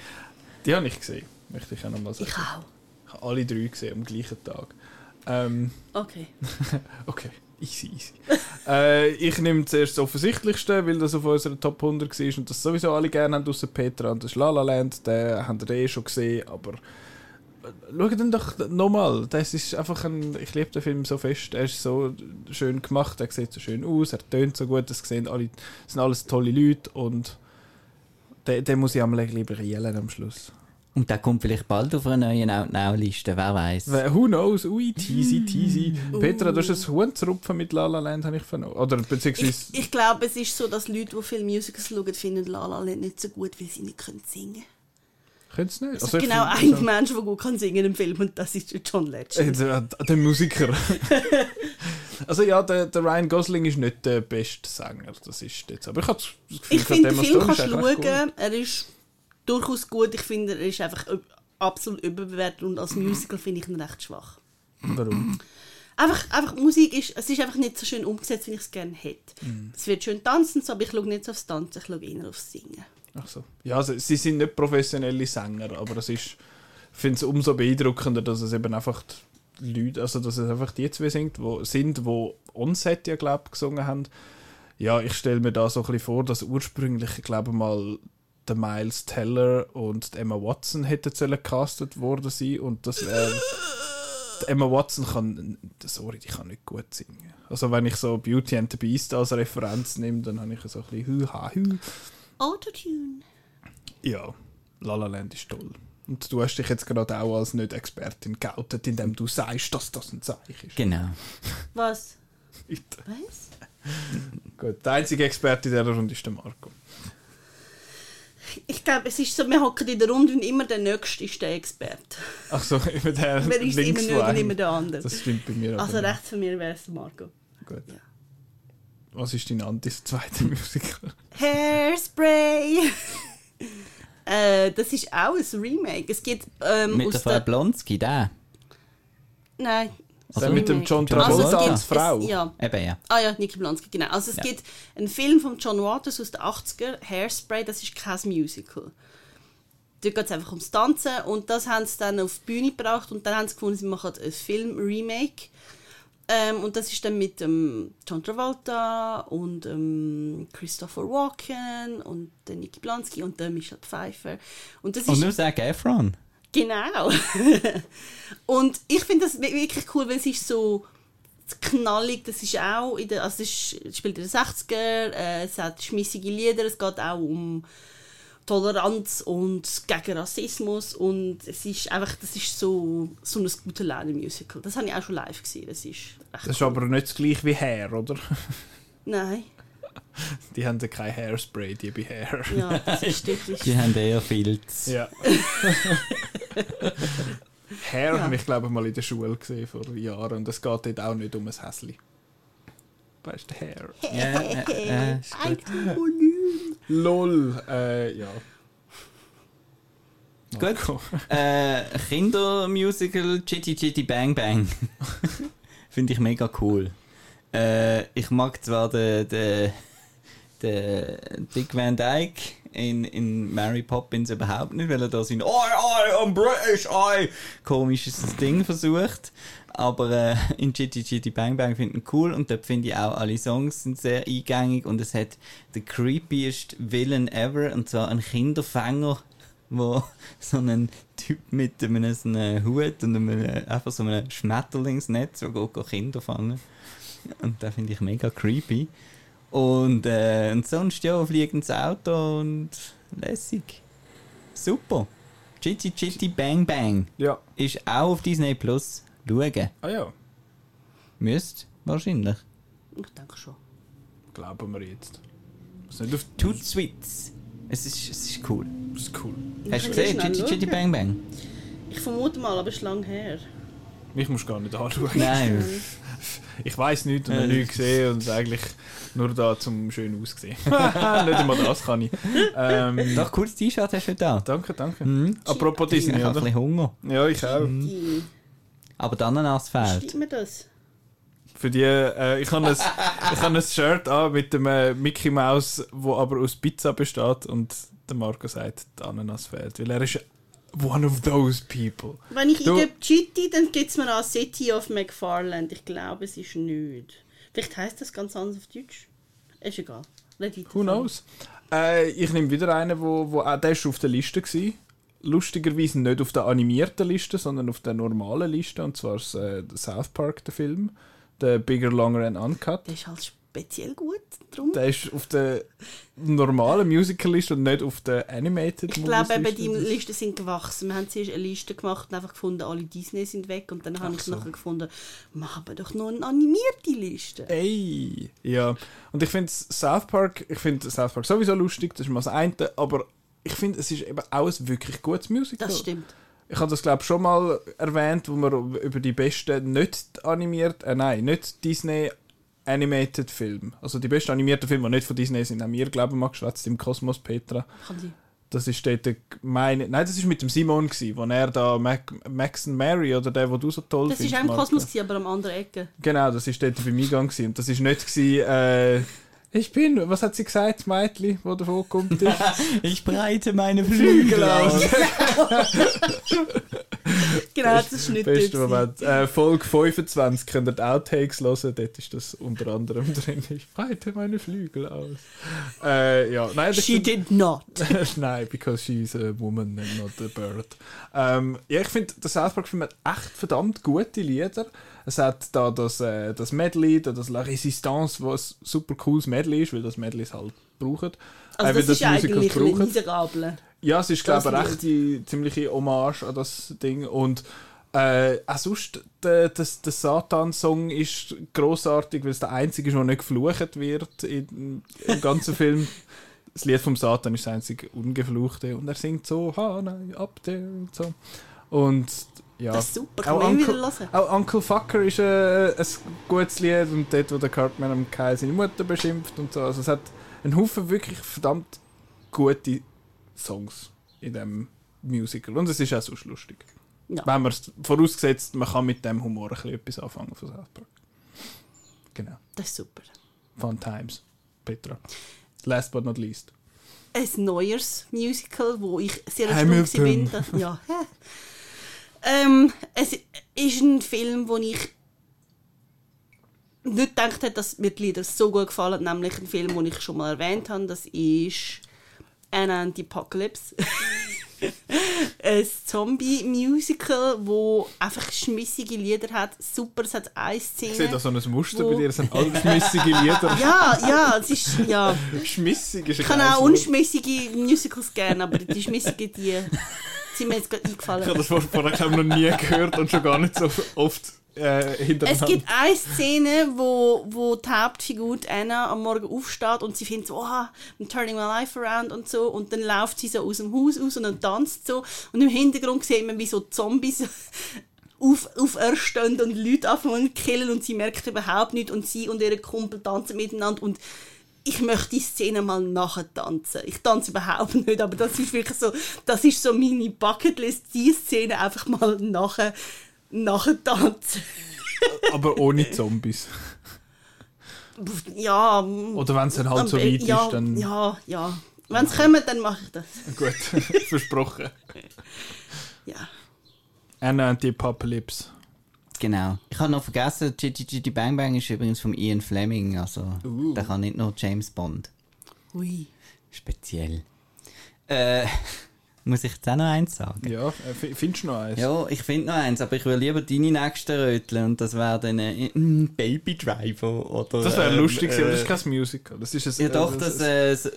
Die habe ich gesehen, möchte ich auch nochmal sagen. Ich auch. Ich habe alle drei gesehen am gleichen Tag. Ähm, Okay. okay, easy, easy. äh, ich nehme zuerst das Offensichtlichste, weil das auf unserer Top 100 war und das sowieso alle gerne haben, außer Petra. Und das La La Land, den habt ihr eh schon gesehen, aber äh, schaut ihn doch nochmal. Das ist einfach ein, ich liebe den Film so fest. Er ist so schön gemacht, er sieht so schön aus, er tönt so gut, es sehen alle, es sind alles tolle Leute und den, den muss ich am lieber yellen am Schluss. Und der kommt vielleicht bald auf einer neuen Out-Now-Liste, wer weiß. Who knows? Ui, teasy, teasy. Petra, du hast ein Huhn zu rupfen mit La La Land, habe ich vernommen. Oder beziehungsweise... Ich, ich glaube, es ist so, dass Leute, die viele Musicals schauen, finden La La Land nicht so gut, weil sie nicht können singen Könnt es nicht? Es Also genau find- einen Menschen, der gut kann singen im Film und das ist John Äh, Legend. der, der Musiker. Also ja, der, der Ryan Gosling ist nicht der beste Sänger, das ist jetzt. Aber ich habe das Gefühl, Ich finde, den Film kannst du schauen. Er ist durchaus gut. Ich finde, er ist einfach absolut überbewertet und als Musical finde ich ihn recht schwach. Warum? Einfach, einfach Musik ist, es ist einfach nicht so schön umgesetzt, wie ich es gerne hätte. Es wird schön tanzen, so, aber ich schaue nicht so aufs Tanzen, ich schaue eher aufs Singen. Ach so. Ja, also, sie sind nicht professionelle Sänger, aber es ist, ich finde es umso beeindruckender, dass es eben einfach die Leute, also dass es einfach die zwei sind, wo, sind, wo On-Set ja, glaube gesungen haben. Ja, ich stelle mir da so ein bisschen vor, dass ursprünglich, ich glaube mal, der Miles Teller und die Emma Watson hätten sollen gecastet worden sein und das wäre... Emma Watson kann, sorry, die kann nicht gut singen. Also wenn ich so Beauty and the Beast als Referenz nehme, dann habe ich so ein bisschen hü ha hü. Autotune. Ja, La La Land ist toll. Und du hast dich jetzt gerade auch als Nicht-Expertin geoutet, indem du sagst, dass das ein Zeichen ist. Genau. Was? Was? Gut, der einzige Experte in dieser Runde ist der Marco. Ich glaube, es ist so, wir hocken in der Runde und immer der Nächste ist der Experte. Ach so, immer der Wer ist immer von und immer der andere. Das stimmt bei mir Also aber rechts von mir wäre es Marco. Gut. Ja. Was ist dein anti-zweite Musical? Hairspray! äh, das ist auch ein Remake. Es gibt ähm, Mit aus der Frau Blonski, der. Nein. Ein mit dem. John Travolta Also als Frau? Es, ja. Eben, ja. Ah ja, Nicky Blonsky, genau. Also es Ja. gibt einen Film von John Waters aus den 80er, Hairspray, das ist kein Musical. Dort geht es einfach ums Tanzen und das haben sie dann auf die Bühne gebracht und dann haben sie gefunden, sie machen ein Film-Remake. Ähm, und das ist dann mit ähm, John Travolta und ähm, Christopher Walken und der Nicky Blonsky und der Michelle Pfeiffer. Und das Und ist nur Zac Efron. Genau. und ich finde das wi- wirklich cool, weil es ist so knallig, das ist auch, in der, also es, spielt in den 60er, äh, es hat schmissige Lieder, es geht auch um Toleranz und gegen Rassismus und es ist einfach, das ist so, so ein gute Laune-Musical. Das habe ich auch schon live gesehen, das ist Das ist cool. aber nicht das gleiche wie Hair, oder? Nein, Die haben ja kein Hairspray, die bei Hair. ja, das ist wirklich... Die haben eher Filz. Ja. Hair Ja. habe ich glaube ich mal in der Schule gesehen vor Jahren und es geht dort auch nicht um ein Häsli. Weißt du, Hair. Ja, äh, äh. LOL, äh, ja. Gut. Äh, Kindermusical Chitty Chitty Bang Bang. Finde ich mega cool. Äh, ich mag zwar den, den, den Dick Van Dyke in, in Mary Poppins überhaupt nicht, weil er da sein I, I am British, I komisches Ding versucht. Aber äh, in Chitty Chitty Bang Bang finde ich ihn cool und dort finde ich auch alle Songs sind sehr eingängig und es hat den creepiest Villain ever und zwar ein Kinderfänger, wo so ein Typ mit einem, so einem Hut und einem, einfach so einem Schmetterlingsnetz, geht, geht Kinder fangen. Und das finde ich mega creepy. Und, äh, und sonst ja, fliegendes Auto und lässig. Super. Chitty Chitty Bang Bang Ja. ist auch auf Disney Plus. Schauen. Ah ja, Müsst wahrscheinlich. Ich denke schon. glauben wir jetzt. Nicht auf Sweets. Es ist, es ist cool. Das ist cool. Hast du gesehen? Chitty Chitty. Bang Bang? Ich vermute mal, aber es ist lang her. Mich musst du gar nicht anschauen. Nein. Ich weiß nichts und habe Äh. nichts gesehen und eigentlich nur da zum schön aussehen. nicht einmal das kann ich. Ähm, Doch, cooles T-Shirt hast du da. danke, danke. Mhm. Apropos Ich Disney, habe ein bisschen Hunger. Ja, ich auch. Die, Aber die Ananas fehlt. stimmt mir das? Für die, äh, ich habe ein, ich habe ein Shirt an mit dem äh, Mickey Mouse, wo aber aus Pizza besteht und der Marco sagt, die Ananas fehlt, weil er ist one of those people. Wenn ich Du- Chitty, dann gibt es mir an City of McFarland. Ich glaube, es ist nicht. Vielleicht heisst das ganz anders auf Deutsch. Ist egal. Who knows? Äh, ich nehme wieder einen, wo, wo auch der ist auf der Liste war. Lustigerweise nicht auf der animierten Liste, sondern auf der normalen Liste. Und zwar ist, äh, South Park, der Film. Der Bigger, Longer and Uncut. Der ist halt speziell gut. Drum. Der ist auf der normalen Musical-Liste und nicht auf der Animated Ich glaube, eben, die Liste. Listen sind gewachsen. Wir haben zuerst eine Liste gemacht und einfach gefunden, alle Disney sind weg. Und dann habe ich so. nachher gefunden, machen wir doch noch eine animierte Liste. Ey! Ja. Und ich finde South Park, ich finde South Park sowieso lustig, das ist mal das eine, aber ich finde, es ist eben auch ein wirklich gutes Musical. Das stimmt. ich habe das glaube schon mal erwähnt, wo wir über die besten nicht animiert, äh, nein, nicht Disney Animated Film, also die besten animierten Filme, die nicht von Disney sind, haben wir glaube ich mal geschwätzt im Kosmos Petra. Kann. Das ist dort meine, nein, das ist mit dem Simon wo er da Mac, Max and Mary oder der, wo du so toll Das findest. war auch im. Kosmos, gewesen, aber am anderen Ecke. Genau, das ist dort beim Eingang gsi und das ist nicht äh, ich bin, was hat sie gesagt, Mädchen, wo davon kommt? ist? Ich breite meine Flügel aus. Genau, das ist nicht Beste. Moment. Äh, Folge 25 könnt ihr die Outtakes hören, dort ist das unter anderem drin. Ich breite meine Flügel aus. Äh, ja, nein, She did not. Nein, because she's a woman and not a bird. Ähm, ja, ich finde, der South Park-Film hat echt verdammt gute Lieder. Es hat da das, äh, das Medley, da das La Resistance, was ein super cooles Medley ist, weil das Medley es halt braucht. Also Äh, weil das ist eigentlich ein brauchen. miserable. Ja, es ist, glaube ich, Das eine rechte, ziemliche Hommage an das Ding. Und äh, auch sonst, der, das, der Satan-Song ist großartig, weil es der einzige ist, der nicht geflucht wird in, im ganzen Film. Das Lied vom Satan ist das einzige Ungefluchte und er singt so, ha, nein, up there und so. Und ja. Das ist super, kann Auch Uncle, wieder hören. auch Uncle Fucker ist äh, ein gutes Lied und dort, wo der Cartman am Kai seine Mutter beschimpft und so. Also es hat einen Haufen wirklich verdammt gute Songs in dem Musical. Und es ist auch sonst lustig. Ja. Wenn man es vorausgesetzt, man kann mit dem Humor ein bisschen etwas anfangen von South Park. Genau. Das ist super. Fun Times. Petra. Last but not least. Ein neues Musical, wo ich sehr erstaunt bin. Dass, ja. ähm, es ist ein Film, wo ich nicht gedacht hätte, dass mir die Lieder so gut gefallen. Nämlich ein Film, den ich schon mal erwähnt habe. Das ist Anna and the Apocalypse. ein Zombie-Musical, wo einfach schmissige Lieder hat. Super, es hat eine Szene. Ich sehe da so ein Muster bei dir. Es sind alle schmissige Lieder. ja, ja, es ist, ja. Schmissig ist Ich kann auch unschmissige Musicals gerne, aber die schmissigen, die sind mir jetzt gerade Ich habe eingefallen. das Wort vorher glaub ich, noch nie gehört und schon gar nicht so oft äh, Es gibt eine Szene, wo, wo die Hauptfigur Anna am Morgen aufsteht und sie findet so, oh, I'm turning my life around und so. Und dann läuft sie so aus dem Haus raus und dann tanzt so. Und im Hintergrund sieht man, wie so Zombies auf, auferstehen und Leute anfangen zu killen. Und sie merkt überhaupt nichts und sie und ihre Kumpel tanzen miteinander. Und ich möchte die Szene mal nachher tanzen. Ich tanze überhaupt nicht, aber das ist wirklich so, das ist so meine Bucketlist, die Szene einfach mal nachher, nachher tanzen. Aber ohne Zombies. Ja, Oder wenn es dann halt so weit ja, ist, dann. Ja, ja. Wenn es kommt, dann mache ich das. Gut, versprochen. Ja. Anna Apocalypse. Genau. Ich habe noch vergessen, GGG Bang Bang ist übrigens von Ian Fleming, also Uh. der kann nicht nur James Bond. Ui. Speziell. Äh, muss ich jetzt auch noch eins sagen? Ja, äh, findest du noch eins? Ja, ich finde noch eins, aber ich will lieber deine nächste röteln und das wäre dann äh, mm, Baby Driver oder... Das wäre ähm, lustig, gewesen, aber das äh, ist kein Musical. Das ist ein, Ja doch, äh, das, äh, s-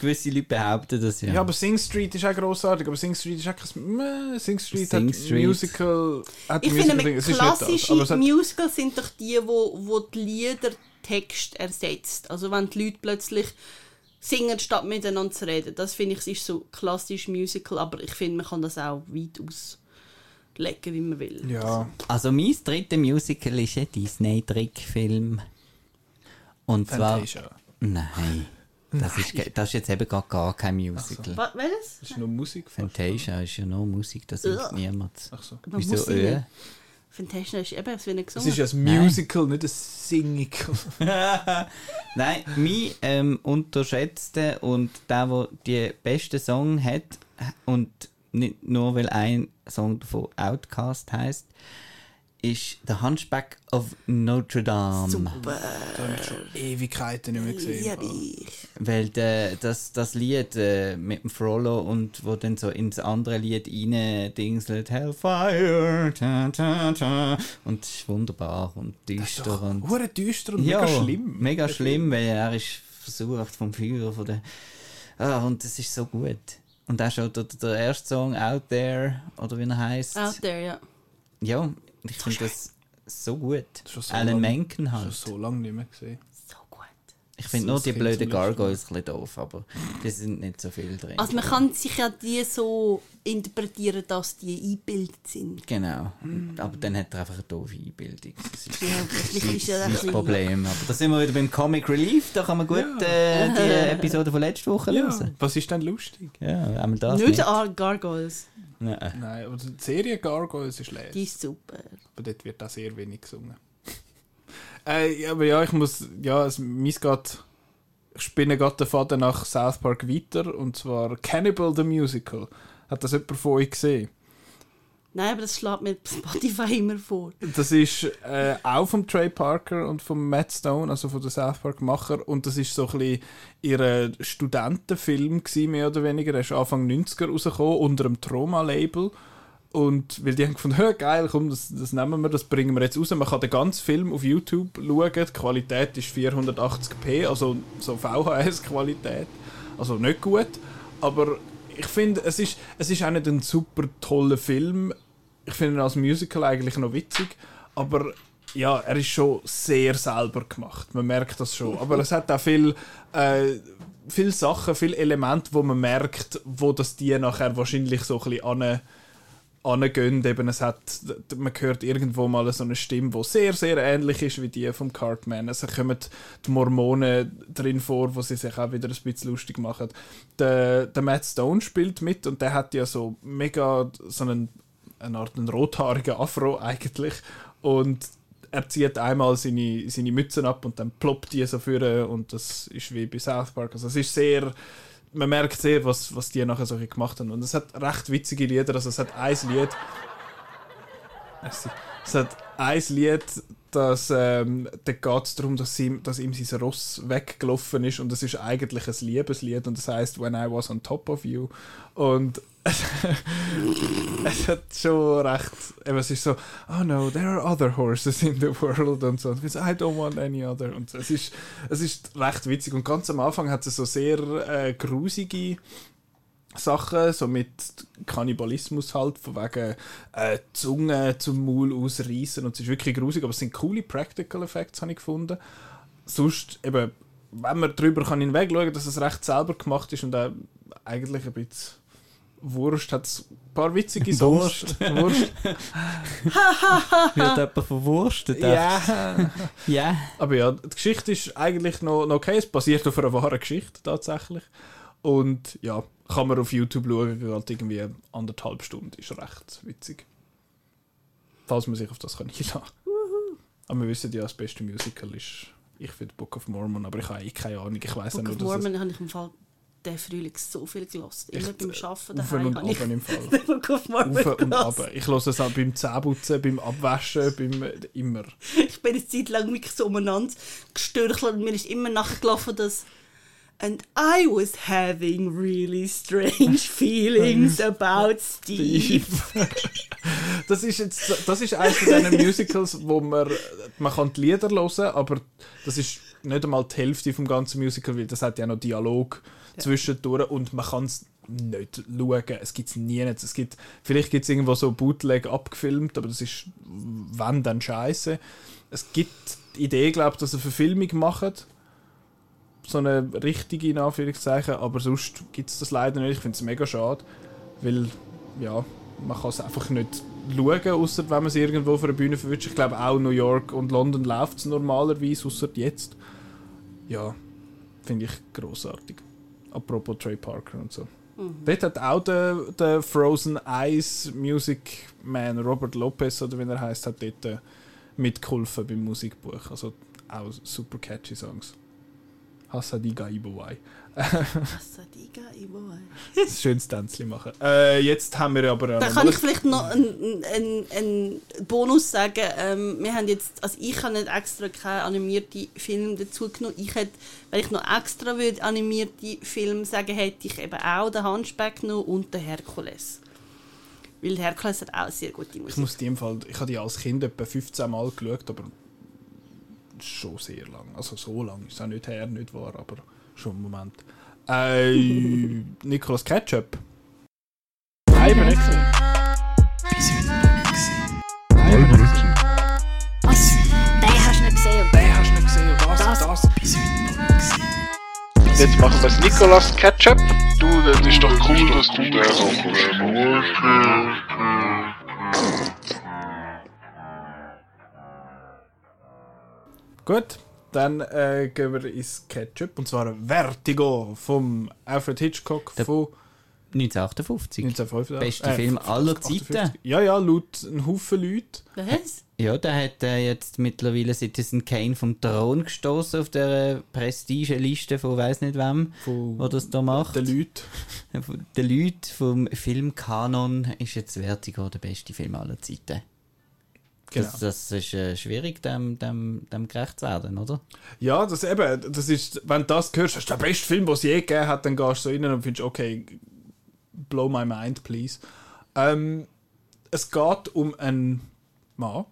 gewisse Leute behaupten das ja. Ja, aber Sing Street ist auch grossartig, aber Sing Street ist auch kein. Meh, Sing Street Sing hat Street. Musical. Hat Ich Musical finde, das, klassische hat, Musicals sind doch die, wo, wo die Lieder Text ersetzt. Also wenn die Leute plötzlich singen, statt miteinander zu reden. Das finde ich, es ist so klassisch Musical, aber ich finde, man kann das auch weit auslegen, wie man will. Ja, Also mein dritter Musical ist ein Disney-Trickfilm. Und zwar... Fantasia. Nein. Das ist, das ist jetzt eben gar, gar kein Musical. Was, welches? Das ist nur Musik. Fantasia ist ja nur Musik, das singt niemand. Ach so. Wieso? Äh? Fantasia ist eben, es wird nicht Es gesungen. ist ja ein Nein. Musical, nicht ein Singical. Nein, mein ähm, unterschätzter und der, der die beste Song hat und nicht nur weil ein Song davon Outcast heißt, ist The Hunchback of Notre Dame. Super. Da habe ich schon Ewigkeiten nicht mehr gesehen. Liebe ich. Weil der, das, das Lied äh, mit dem Frollo und wo dann so ins andere Lied rein dingselt Hellfire ta, ta, ta, und es ist wunderbar und düster und Hure düster und ja, mega schlimm. Mega schlimm, weil er ist versucht vom Feuer von der. Ah, und es ist so gut. Und auch schon der, der erste Song Out There oder wie er heißt. Out there, ja. Ja, ich finde das so gut. Schon so Alan lang- Menken Schon halt. so lange nicht mehr gesehen. So gut. Ich finde So nur das die blöden Gargoyles ein bisschen doof, aber die sind nicht so viel drin. Also man kann sich ja die so interpretieren, dass die eingebildet sind. genau. Aber dann hat er einfach eine doofe Einbildung. Das ist Ja, vielleicht ist ja das das Problem. Aber da sind wir wieder beim Comic Relief. Da kann man gut äh, die Episode von letzter Woche Ja, hören. was ist denn lustig? Ja, haben wir das Nicht nicht? Ar- Gargoyles. Nein. Nein, aber die Serie Gargoyles ist leer. Die ist super. Aber dort wird auch sehr wenig gesungen. äh, ja, aber ja, ich muss, ja, es, meins geht, ich spinne gerade den Faden nach South Park weiter, und zwar Cannibal the Musical. Hat das jemand von euch gesehen? Nein, aber das schlägt mir Spotify immer vor. Das ist äh, auch vom Trey Parker und vom Matt Stone, also von den South Park Macher. Und das ist so ein bisschen ihr Studentenfilm gewesen, mehr oder weniger. Der ist Anfang 90er rausgekommen, unter einem Trauma-Label. Und weil die haben gefunden, «Hä, geil, komm, das, das nehmen wir, das bringen wir jetzt raus. Man kann den ganzen Film auf YouTube schauen. Die Qualität ist 480p, also so VHS-Qualität. Also nicht gut. Aber ich finde, es ist, es ist auch nicht ein super toller Film. Ich finde ihn als Musical eigentlich noch witzig. Aber ja, er ist schon sehr selber gemacht. Man merkt das schon. Aber es hat auch viel, äh, viele Sachen, viele Elemente, wo man merkt, wo das die nachher wahrscheinlich so ein bisschen an angehen. Eben, es hat, man hört irgendwo mal so eine Stimme, die sehr, sehr ähnlich ist wie die vom Cartman. Es kommen die Mormonen drin vor, wo sie sich auch wieder ein bisschen lustig machen. Der, der Matt Stone spielt mit und der hat ja so mega so einen, eine Art einen rothaarigen Afro eigentlich. Und er zieht einmal seine, seine Mützen ab und dann ploppt die so für und das ist wie bei South Park. Also es ist sehr man merkt sehr, was, was die nachher so gemacht haben. Und es hat recht witzige Lieder. Also es hat ein Lied. Es hat ein Lied, das ähm, da geht es darum, dass, ihm, dass ihm sein Ross weggelaufen ist und es ist eigentlich ein Liebeslied und das heißt When I Was on Top of You. Und es hat schon recht es ist so oh no there are other horses in the world und so I don't want any other. Und es ist es ist recht witzig. Und ganz am Anfang hat es so sehr äh, grusige Sachen, so mit Kannibalismus halt, von wegen äh, Zunge zum Maul ausreißen und es ist wirklich grusig, aber es sind coole Practical Effects, habe ich gefunden. Sonst, eben, wenn man darüber kann hinwegschauen dass es recht selber gemacht ist und auch eigentlich ein bisschen Wurst, hat es ein paar witzige Songs. Wurst. Wird jemand verwurstet? Ja. Ja. Aber ja, die Geschichte ist eigentlich noch, noch okay. Es basiert auf einer wahren Geschichte tatsächlich. Und ja, kann man auf YouTube schauen, geht irgendwie anderthalb Stunden. Ist recht witzig. Falls man sich auf das kann einlassen Aber wir wissen ja, das beste Musical ist, ich finde Book of Mormon, aber ich habe eh keine Ahnung. Ich weiß Book nur, of es Mormon habe ich im Fall den Frühling so viel gelost. Immer beim Arbeiten auf daheim und ab im Fall. Book of Mormon und ab. Ich höre es auch beim Zähneputzen, beim Abwaschen, beim immer. Ich bin eine Zeit lang wirklich so umeinander gestürchelt und mir ist immer nachgelaufen, dass And I was having really strange feelings about Steve. das ist jetzt das ist eines von diesen Musicals, wo man man kann die Lieder hören, aber das ist nicht einmal die Hälfte vom ganzen Musical, weil das hat ja noch Dialog zwischendurch und man kann es nicht schauen. Es gibt es nie. Es gibt, vielleicht gibt es irgendwo so Bootleg abgefilmt, aber das ist wenn dann scheiße. Es gibt die Idee, glaube ich, dass sie eine Verfilmung machen. So eine richtige, in Anführungszeichen, aber sonst gibt es das leider nicht. Ich finde es mega schade, weil ja, man kann es einfach nicht schauen, außer wenn man es irgendwo auf einer Bühne verwünscht. Ich glaube auch New York und London läuft es normalerweise, außer jetzt. Ja, finde ich großartig. Apropos Trey Parker und so. Dort hat auch der, der Frozen Eyes Music Man Robert Lopez oder wie er heißt, hat dort äh, mitgeholfen beim Musikbuch. Also auch super catchy Songs. Hasadiga Ibowai. Sadiga, Iboy. Das ein schönes Tänzchen machen. Äh, jetzt haben wir aber... Da kann ich vielleicht noch einen, einen Bonus sagen. Ähm, wir haben jetzt, also ich habe nicht extra keinen animierten Film dazu genommen. Ich hätte, wenn ich noch extra würde animierte Film sagen, hätte ich eben auch den Hunchback genommen und den Herkules. Weil Herkules hat auch sehr gute Ich Musik. muss die im Fall... Ich habe die als Kind etwa 15 Mal geschaut, aber schon sehr lang. Also so lang ist es auch nicht her, nicht wahr, aber schon einen Moment. Äh, Nicolas Ketchup. Nein, bin ich gesehen. Was? Den hast du nicht gesehen. Den hast du nicht gesehen. Was? Das- Das? Jetzt machen wir das Nicolas Ketchup. Du, das ist doch cool, dass du das Gut, dann äh, gehen wir ins Ketchup. Und zwar Vertigo vom Alfred Hitchcock Der- von 1958. 1985. Beste Film aller Zeiten. Ja, ja, laut einem Haufen Leute. Was? Ja, der hat äh, jetzt mittlerweile Citizen Kane vom Thron gestoßen auf der Prestige-Liste von weiß nicht wem, Von der das da macht. den Leuten. Den Leuten vom Filmkanon ist jetzt Vertigo der beste Film aller Zeiten. Genau. Das, das ist äh, schwierig, dem, dem, dem gerecht zu werden, oder? Ja, das eben, das ist, wenn du das hörst, das ist der beste Film, den es je gegeben hat, dann gehst du so rein und findest, okay, blow my mind, please. Ähm, es geht um einen Mann,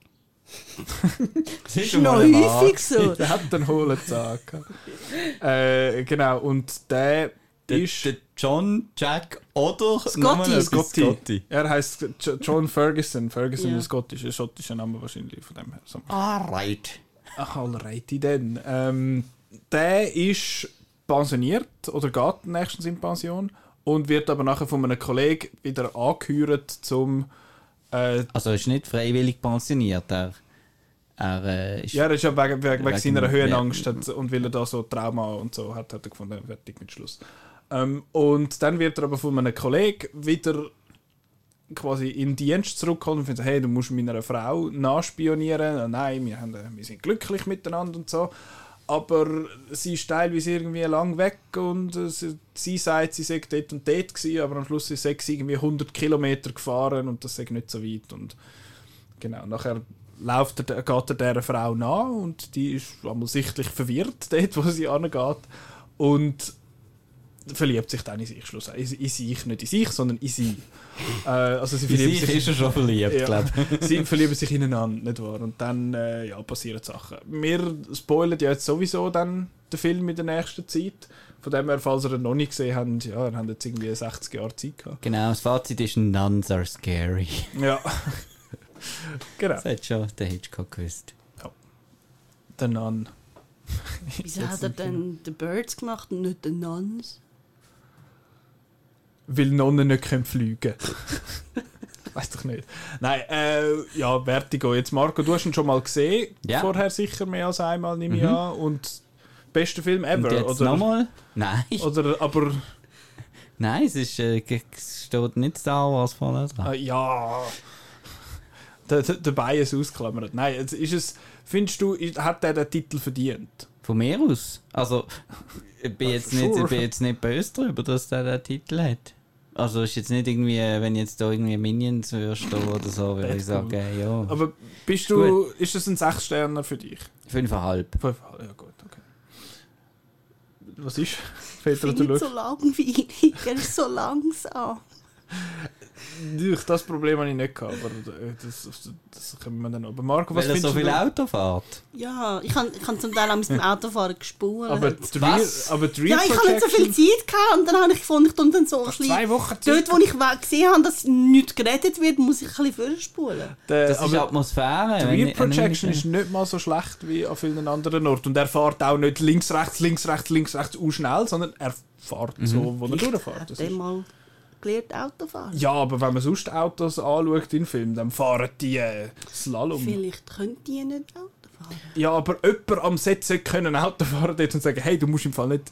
Das ist Noch häufig so. der hat einen hohlen Zahn. äh, genau, und Der, ist... der John, Jack oder Scotty. Scotty. Scotty. Er heißt Jo- John Ferguson. Ferguson Ja. ist Scottisch, ein schottischer Name wahrscheinlich von dem her. So. Alright. Ach, alrighty dann. Ähm, der ist pensioniert oder geht nächstens in Pension und wird aber nachher von einem Kollegen wieder angehört zum. Äh, Also er ist nicht freiwillig pensioniert, er, er äh, ist... ja, er ist ja wegen, wegen, wegen seiner Höhenangst und weil er da so Trauma und so hat, hat er gefunden, fertig mit Schluss. Ähm, und dann wird er aber von einem Kollegen wieder quasi in den Dienst zurückgeholt und findet, hey, du musst meiner Frau nachspionieren. Ah, Nein, wir, haben, äh, wir sind glücklich miteinander und so. Aber sie ist teilweise irgendwie lang weg und äh, sie, sie sagt, sie sei dort und dort gewesen, aber am Schluss ist sie irgendwie 100 Kilometer gefahren und das sei nicht so weit. Und genau, nachher läuft er, geht er dieser Frau nach und die ist einmal sichtlich verwirrt dort, wo sie angeht und verliebt sich dann in sich schlussendlich. In, in sich, nicht in sich, sondern in sie. Äh, also sie In verlieben sich sich ist er schon verliebt, ja. glaube ich. Sie verlieben sich ineinander, nicht wahr? Und dann äh, ja, passieren Sachen. Wir spoilern ja jetzt sowieso dann den Film in der nächsten Zeit. Von dem her, falls ihr ihn noch nicht gesehen habt, ja, ihr habt jetzt irgendwie 60 Jahre Zeit gehabt. Genau, das Fazit ist, Nuns are scary. Ja. genau. Das hat schon der Hitchcock gewusst. Der Nun. Wieso hat er dann The Birds gemacht und nicht The Nuns? Weil Nonnen nicht können fliegen Weiß doch nicht. Nein, äh, ja, Vertigo. Jetzt, Marco, du hast ihn schon mal gesehen. Ja. Vorher sicher mehr als einmal, nehme ich Mhm. an. Und bester Film ever, Und jetzt oder? nochmal? Nein. Oder, aber, Nein, es ist, äh, steht nicht Star Wars vorne dran. äh, ja. Der, der, der Bias ausklammert. Nein, jetzt ist es, findest du, ist- hat der den Titel verdient? Von mir aus. Also, ich bin jetzt, nicht, ich bin jetzt nicht böse darüber, dass der den Titel hat. Also, ist jetzt nicht irgendwie, äh, wenn jetzt da irgendwie Minions würdest oder so, würde ich sagen, ja. Aber bist du, ist das ein Sechssterner für dich? Fünfeinhalb. Fünf- Ja, gut, okay. Was ist? Peter, Ich du so langweilig. Er ist so langsam. Durch das Problem habe ich nicht gehabt, aber äh, das, das, können wir dann. Aber Marco, was Weil er so findest viel du? Auto fährt. Ja, ich kann, ich kann zum Teil auch mit dem Autofahren gespult. Aber die Real, Was? aber die Real ja, ich habe nicht so viel Zeit gehabt und dann habe ich gefunden, ich dann so ein bisschen... zwei Wochen Dort, wo ich gesehen habe, dass nichts geredet wird, muss ich ein bisschen vorspulen. Das ist aber Atmosphäre. die Real Projection ist nicht mal so schlecht wie an vielen anderen Orten. Und er fährt auch nicht links, rechts, links, rechts, links, rechts auch schnell, sondern er fährt so, wo er durchfährt. Das ist- gelernt Autofahren. Ja, aber wenn man sonst Autos anschaut in Filmen, dann fahren die äh, Slalom. Vielleicht könnte ich nicht Autofahren. Ja, aber jemand am Set sollte können Auto fahren dort und sagen, hey, du musst im Fall nicht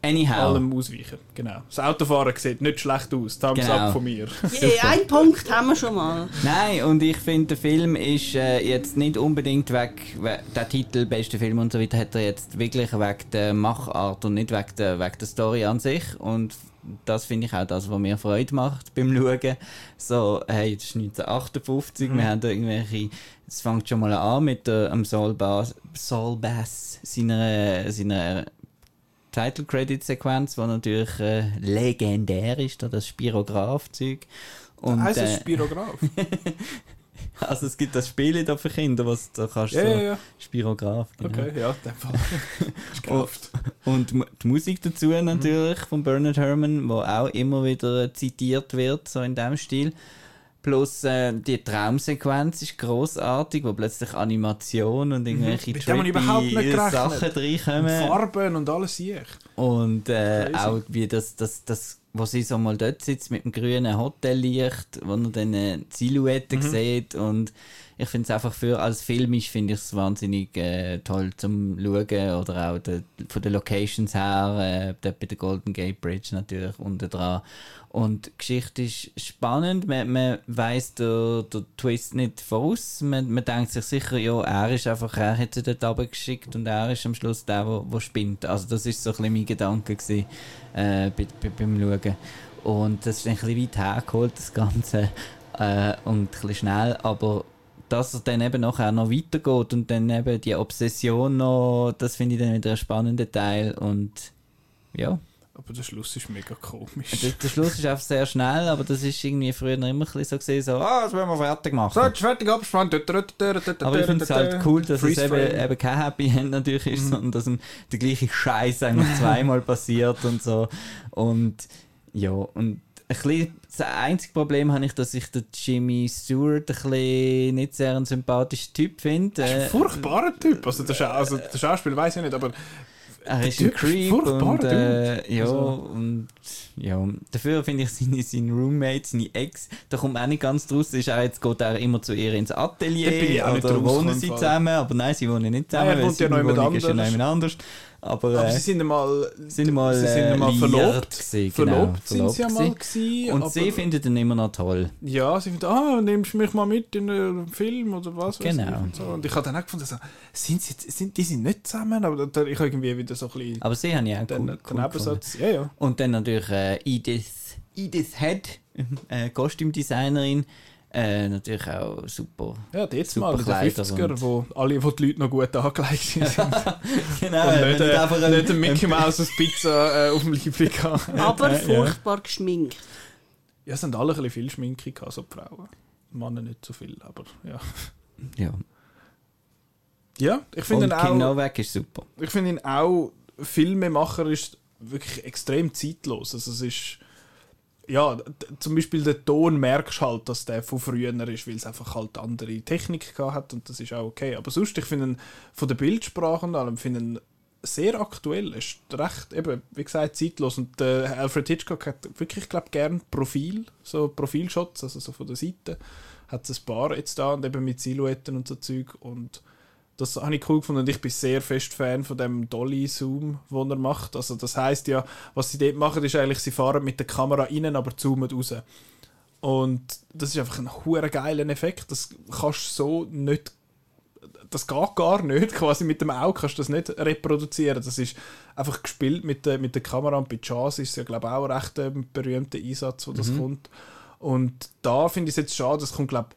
Anyhow. allem ausweichen. Genau. Das Autofahren sieht nicht schlecht aus. Thumbs Genau. up von mir. Je, einen Punkt haben wir schon mal. Nein, und ich finde, der Film ist äh, jetzt nicht unbedingt weg, we- der Titel, beste Film und so weiter, hat er jetzt wirklich wegen der Machart und nicht wegen der, wegen der Story an sich. Und das finde ich auch das, was mir Freude macht beim Schauen. So, hey, das ist 1958, wir haben da irgendwelche. Es fängt schon mal an mit der, am Saul Bass, Saul Bass seiner, seiner Title-Credit-Sequenz, die natürlich äh, legendär ist, da das Spirograph-Zeug. Und, heißt es äh, Spirograph? also es gibt das Spiel da für Kinder, was da kannst du ja, so ja, ja. Spirograph. Genau. Okay, ja, in dem Fall. Und mu- die Musik dazu natürlich von Bernard Herrmann, wo auch immer wieder äh, zitiert wird, so in dem Stil. Plus äh, die Traumsequenz ist großartig, wo plötzlich Animation und irgendwelche Mit dem habe ich überhaupt nicht trippy. Sachen Und reinkommen. Farben und alles sehe ich. Und äh, auch wie das, das, das, wo sie so mal dort sitzt mit dem grünen Hotellicht, wo man dann äh, die Silhouette sieht. Und ich finde es einfach für, als filmisch finde ich es wahnsinnig äh, toll zum Schauen. Oder auch de, von den Locations her, äh, bei der Golden Gate Bridge natürlich unten dran. Und die Geschichte ist spannend. Man, man weiss der, der Twist nicht voraus. Man, man denkt sich sicher, ja, er ist einfach, er hat sie dort runtergeschickt und er ist am Schluss der, der, der spinnt. Also das ist so ein bisschen mein Gedanke gewesen, äh, bei, bei, beim Schauen. Und das ist ein bisschen weit hergeholt, das Ganze. Äh, und ein bisschen schnell, aber dass er dann eben nachher noch weitergeht und dann eben die Obsession noch, das finde ich dann wieder einen spannenden Teil und ja. Aber der Schluss ist mega komisch. Der, der Schluss ist einfach sehr schnell, aber das ist irgendwie früher immer ein bisschen so gesehen, so, ah, das werden wir fertig machen. jetzt fertig abgespannt. Aber ich finde es halt cool, dass es eben, eben kein Happy End natürlich ist, sondern dass der gleiche Scheiß eigentlich zweimal passiert und so. Und ja, und bisschen, das einzige Problem habe ich, dass ich den Jimmy Stewart ein bisschen nicht sehr ein sympathischer Typ finde. Das ist ein Äh, furchtbarer Typ. Also der, also der Schauspieler weiß ich nicht, aber Er ist ein Typ ist Creep furchtbar, und, äh, ja, Also- und ja, dafür finde ich seine, seine Roommate, seine Ex, da kommt auch nicht ganz draus, ist er jetzt geht er immer zu ihr ins Atelier auch oder wohnen sie zusammen, aber nein, sie wohnen nicht zusammen, Nein, er wohnt ja noch jemand ist anders. Aber, äh, sie sind einmal, sind mal, sie sind äh, einmal verlobt. gewesen, verlobt genau, sind sie ja mal verlobt gewesen, und sie findet ihn immer noch toll. Ja, sie findet, ah, nimmst du mich mal mit in einen Film oder was weiß Genau. ich. Und, so. und ich habe dann auch gefunden, so, sind sie, sind, die sind nicht zusammen, aber ich habe irgendwie wieder so ein bisschen Aber sie haben ja auch den, cool, den cool. Nebensatz. Ja, ja. Und dann natürlich äh, Edith, Edith Head, äh, Kostümdesignerin, äh, natürlich auch super. Ja, jetzt Super mal in den Kleider 50er, und- wo alle, wo die Leute noch gut angelegt sind. genau, und nicht, äh, einfach ein- nicht ein Mickey Mouse aus Pizza äh, auf dem Liebling haben. Aber Ja. furchtbar geschminkt. Ja, es haben alle ein bisschen viel Schminke gehabt, so die Frauen. Männer nicht so viel, aber ja. Ja. Ja, ich finde ihn King auch... Novak ist super. ich finde ihn auch Filmemacher ist wirklich extrem zeitlos. Also es ist ja zum Beispiel der Ton merkst halt, dass der von früher ist, weil es einfach halt andere Technik hat und das ist auch okay. Aber sonst ich finde ihn von der Bildsprache und allem finde sehr aktuell. Ist recht eben wie gesagt zeitlos und äh, Alfred Hitchcock hat wirklich glaube gern Profil, so Profilshots, also so von der Seite hat es ein paar jetzt da und eben mit Silhouetten und so Zeug und das habe ich cool gefunden und ich bin sehr fest Fan von dem Dolly-Zoom, den er macht. Also das heißt ja, was sie dort machen, ist eigentlich, sie fahren mit der Kamera innen, aber zoomen raus. Und das ist einfach ein hure geiler Effekt. Das kannst du so nicht, das geht gar nicht. Quasi mit dem Auge kannst du das nicht reproduzieren. Das ist einfach gespielt mit der, mit der Kamera und bei Jazz ist es ja glaube ich auch ein recht ähm, berühmter Einsatz, wo das kommt. Und da finde ich es jetzt schade, das kommt glaube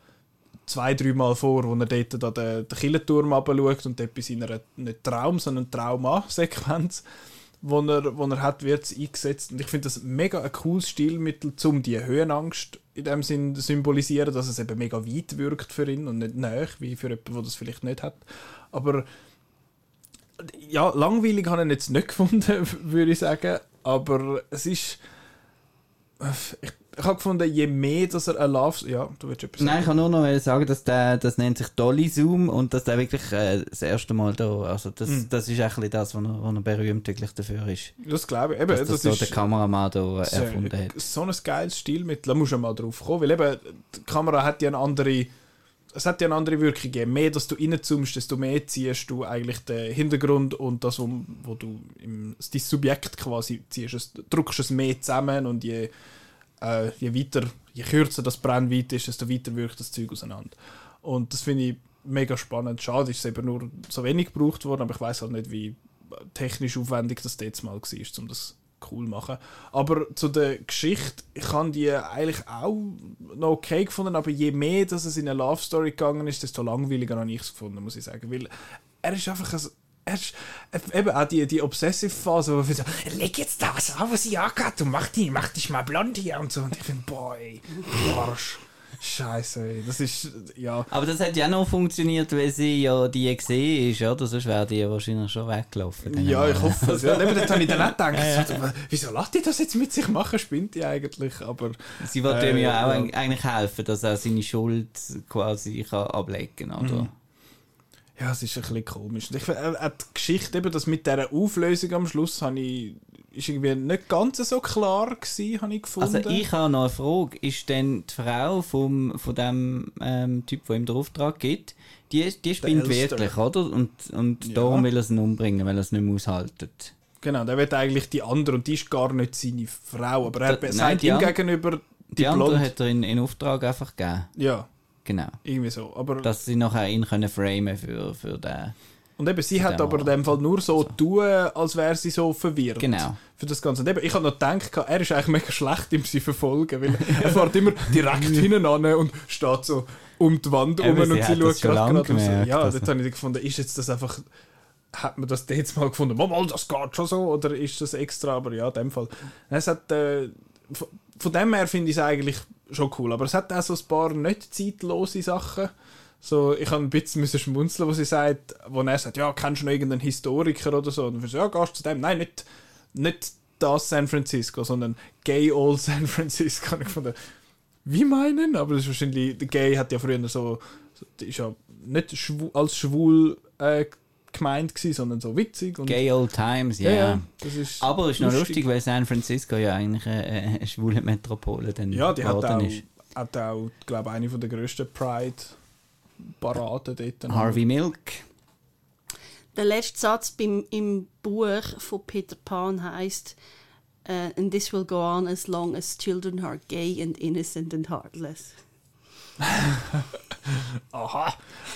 zwei, dreimal vor, wo er dort den, den Killenturm runterschaut und dort bei seiner nicht Traum, sondern Trauma-Sequenz, wo er, wo er hat, wird es eingesetzt. Und ich finde das mega ein cooles Stilmittel, um die Höhenangst in dem Sinn symbolisieren, dass es eben mega weit wirkt für ihn und nicht näher, wie für jemanden, der das vielleicht nicht hat. Aber ja, langweilig habe ich ihn jetzt nicht gefunden, würde ich sagen. Aber es ist... Ich, ich habe gefunden, je mehr, dass er Love... Ja, du willst etwas Nein, ich kann nur noch sagen, dass der, das nennt sich Dolly Zoom und dass der wirklich äh, das erste Mal da, also das, Mhm. das ist eigentlich das, was er, was er berühmt wirklich dafür ist. Das glaube ich. Eben, Dass das, das, so ist der Kameramann da so, erfunden hat. so ein geiles Stilmittel. Da musst du mal drauf kommen. Weil eben, die Kamera hat ja eine andere... Es hat ja eine andere Wirkung. Je mehr dass du reinzoomst, desto mehr ziehst du eigentlich den Hintergrund und das, wo, wo du im, dein Subjekt quasi ziehst. Es, drückst es mehr zusammen und je, äh, je weiter, je kürzer das Brennweite ist, desto weiter wirkt das Zeug auseinander. Und das finde ich mega spannend. Schade ist es eben nur so wenig gebraucht worden, aber ich weiß halt nicht, wie technisch aufwendig das jetzt mal war, um das cool zu machen. Aber zu der Geschichte, ich habe die eigentlich auch noch okay gefunden, aber je mehr, dass es in eine Love Story gegangen ist, desto langweiliger habe ich es gefunden, muss ich sagen. Weil er ist einfach ein er ist, eben auch die, die Obsessive-Phase, wo wir so, leg jetzt da was an, was sie angeht und mach, die, mach dich mal blond hier und so. Und ich finde, boy, Arsch. Scheiße, ey. das ist, ja. Aber das hat ja noch funktioniert, weil sie ja die gesehen ist, oder? Sonst wäre die ja wahrscheinlich schon weggelaufen. Ja, ich hoffe es. Ja, eben, dort habe ich dann auch gedacht, so, wieso lässt die das jetzt mit sich machen? Spinnt die eigentlich? Aber Sie wollte Äh, ihm ja auch ja. eig- eigentlich helfen, dass er seine Schuld quasi kann ablegen kann, oder? Mhm. Ja, es ist ein bisschen komisch. Ich, finde, äh, die Geschichte, eben das mit dieser Auflösung am Schluss, habe ich, ist irgendwie nicht ganz so klar gewesen, habe ich gefunden. Also ich habe noch eine Frage. Ist denn die Frau vom, von dem ähm, Typ, der ihm den Auftrag gibt, die, die spinnt wirklich, oder? Und, und Ja. darum will er sie umbringen, weil er es nicht mehr aushaltet. Genau, der wird eigentlich die andere und die ist gar nicht seine Frau, aber er Da- nein, sagt ihm gegenüber die, Die andere hat er in, in Auftrag einfach gegeben. Ja, Genau. irgendwie so. Aber, Dass sie nachher ihn können framen für, für den. und eben, sie hat aber in dem Fall nur so tun, als wäre sie so verwirrt. Genau. Für das Ganze. Und eben, ich habe noch gedacht, er ist eigentlich mega schlecht im sie verfolgen, weil er fährt immer direkt hinten an und steht so um die Wand Eben, rum und sie schaut gerade gerade gemerkt, Ja, also. dort habe ich gefunden, ist jetzt das einfach hat man das jetzt mal gefunden, mal, das geht schon so, oder ist das extra, aber ja, in dem Fall. Es hat, äh, von, von dem her finde ich es eigentlich schon cool, aber es hat auch so ein paar nicht zeitlose Sachen. So, ich habe ein bisschen schmunzeln, wo sie sagt, wo er sagt, ja, kennst du noch irgendeinen Historiker oder so? Und ich so, ja, gehst du zu dem? Nein, nicht, nicht das San Francisco, sondern Gay Old San Francisco. Und ich fand, wie meinen? Aber das ist wahrscheinlich, der Gay hat ja früher so, ist ja nicht schwu, als schwul äh, gemeint gewesen, sondern so witzig. Und, Gay Old Times, ja. ja, ist Aber es ist noch lustig, weil San Francisco ja eigentlich eine, eine schwule Metropole dann Ja, die hat auch, ist. hat auch glaube eine von der grössten Pride-Paraden dort. Harvey Milk. Der letzte Satz beim, im Buch von Peter Pan heißt uh, And this will go on as long as children are gay and innocent and heartless. Aha.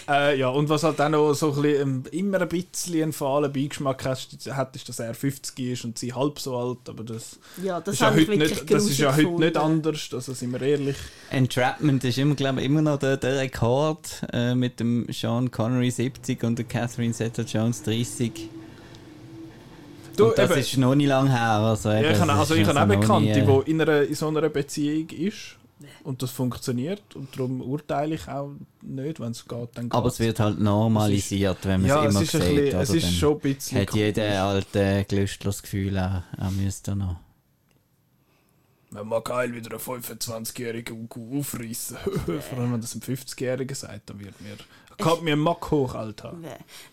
Äh, ja, und was halt auch noch so ein bisschen, ähm, immer ein bisschen einen fahlen Beigeschmack hat, hat, ist, dass er 50 ist und sie halb so alt, aber das, Ja, das, ist, ja heute nicht, das ist ja heute nicht gefunden. anders, also sind wir ehrlich. Entrapment ist immer, glaube ich, immer noch der, der Rekord äh, mit dem Sean Connery 70 und der Catherine Zeta-Jones 30. Du, und das eben, ist noch nicht lange her. Also, ja, eben, ich habe, also ich auch Bekannte, die in, einer, in so einer Beziehung ist und das funktioniert und darum urteile ich auch nicht, wenn es geht, dann Aber es wird halt normalisiert, wenn man ja, es es immer ist, ein sieht. bisschen, es ist schon ein bisschen hat jeder komisch. alte Gelüstler das Gefühl, er, er müsste noch. Wenn man geil wieder einen 25-Jährigen aufreißen. Vor allem, wenn das ein 50-Jähriger sagt, dann wird mir. Kommt mir ein Mack hoch, Alter.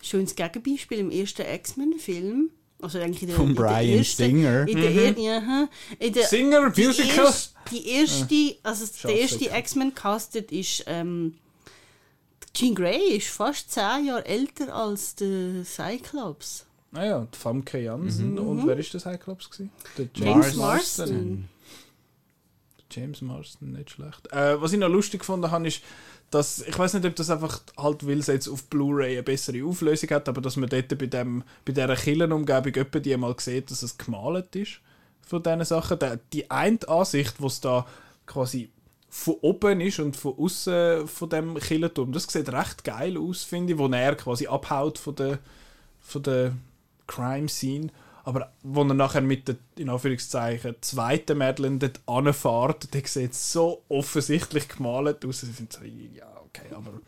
Schönes Gegenbeispiel im ersten X-Men-Film. Also eigentlich in der, Von in der Brian ersten, Singer. In der, er, ja, in der, Singer, die Musical. erste, die erste, also der erste ich. X-Men castet ist ähm, Jean Grey ist fast zehn Jahre älter als der Cyclops. Naja, Ah die Famke Jansen. Und wer ist das Cyclops? Gewesen? Der James Marston. James Marston, nicht schlecht. Äh, was ich noch lustig gefunden habe, ist, dass, ich weiß nicht, ob das einfach halt, weil jetzt auf Blu-ray eine bessere Auflösung hat, aber dass man dort bei, dem, bei dieser Killenumgebung etwa die mal sieht, dass es gemalt ist von diesen Sachen. Die eine Ansicht, wo es da quasi von oben ist und von außen von dem Killenturm, das sieht recht geil aus, finde ich, wo er quasi abhaut von der, von der Crime Scene. Aber wo er nachher mit der, in Anführungszeichen, zweiten Madeline dort anfährt, der sieht so offensichtlich gemalt aus. Ich finde so, ja, okay, aber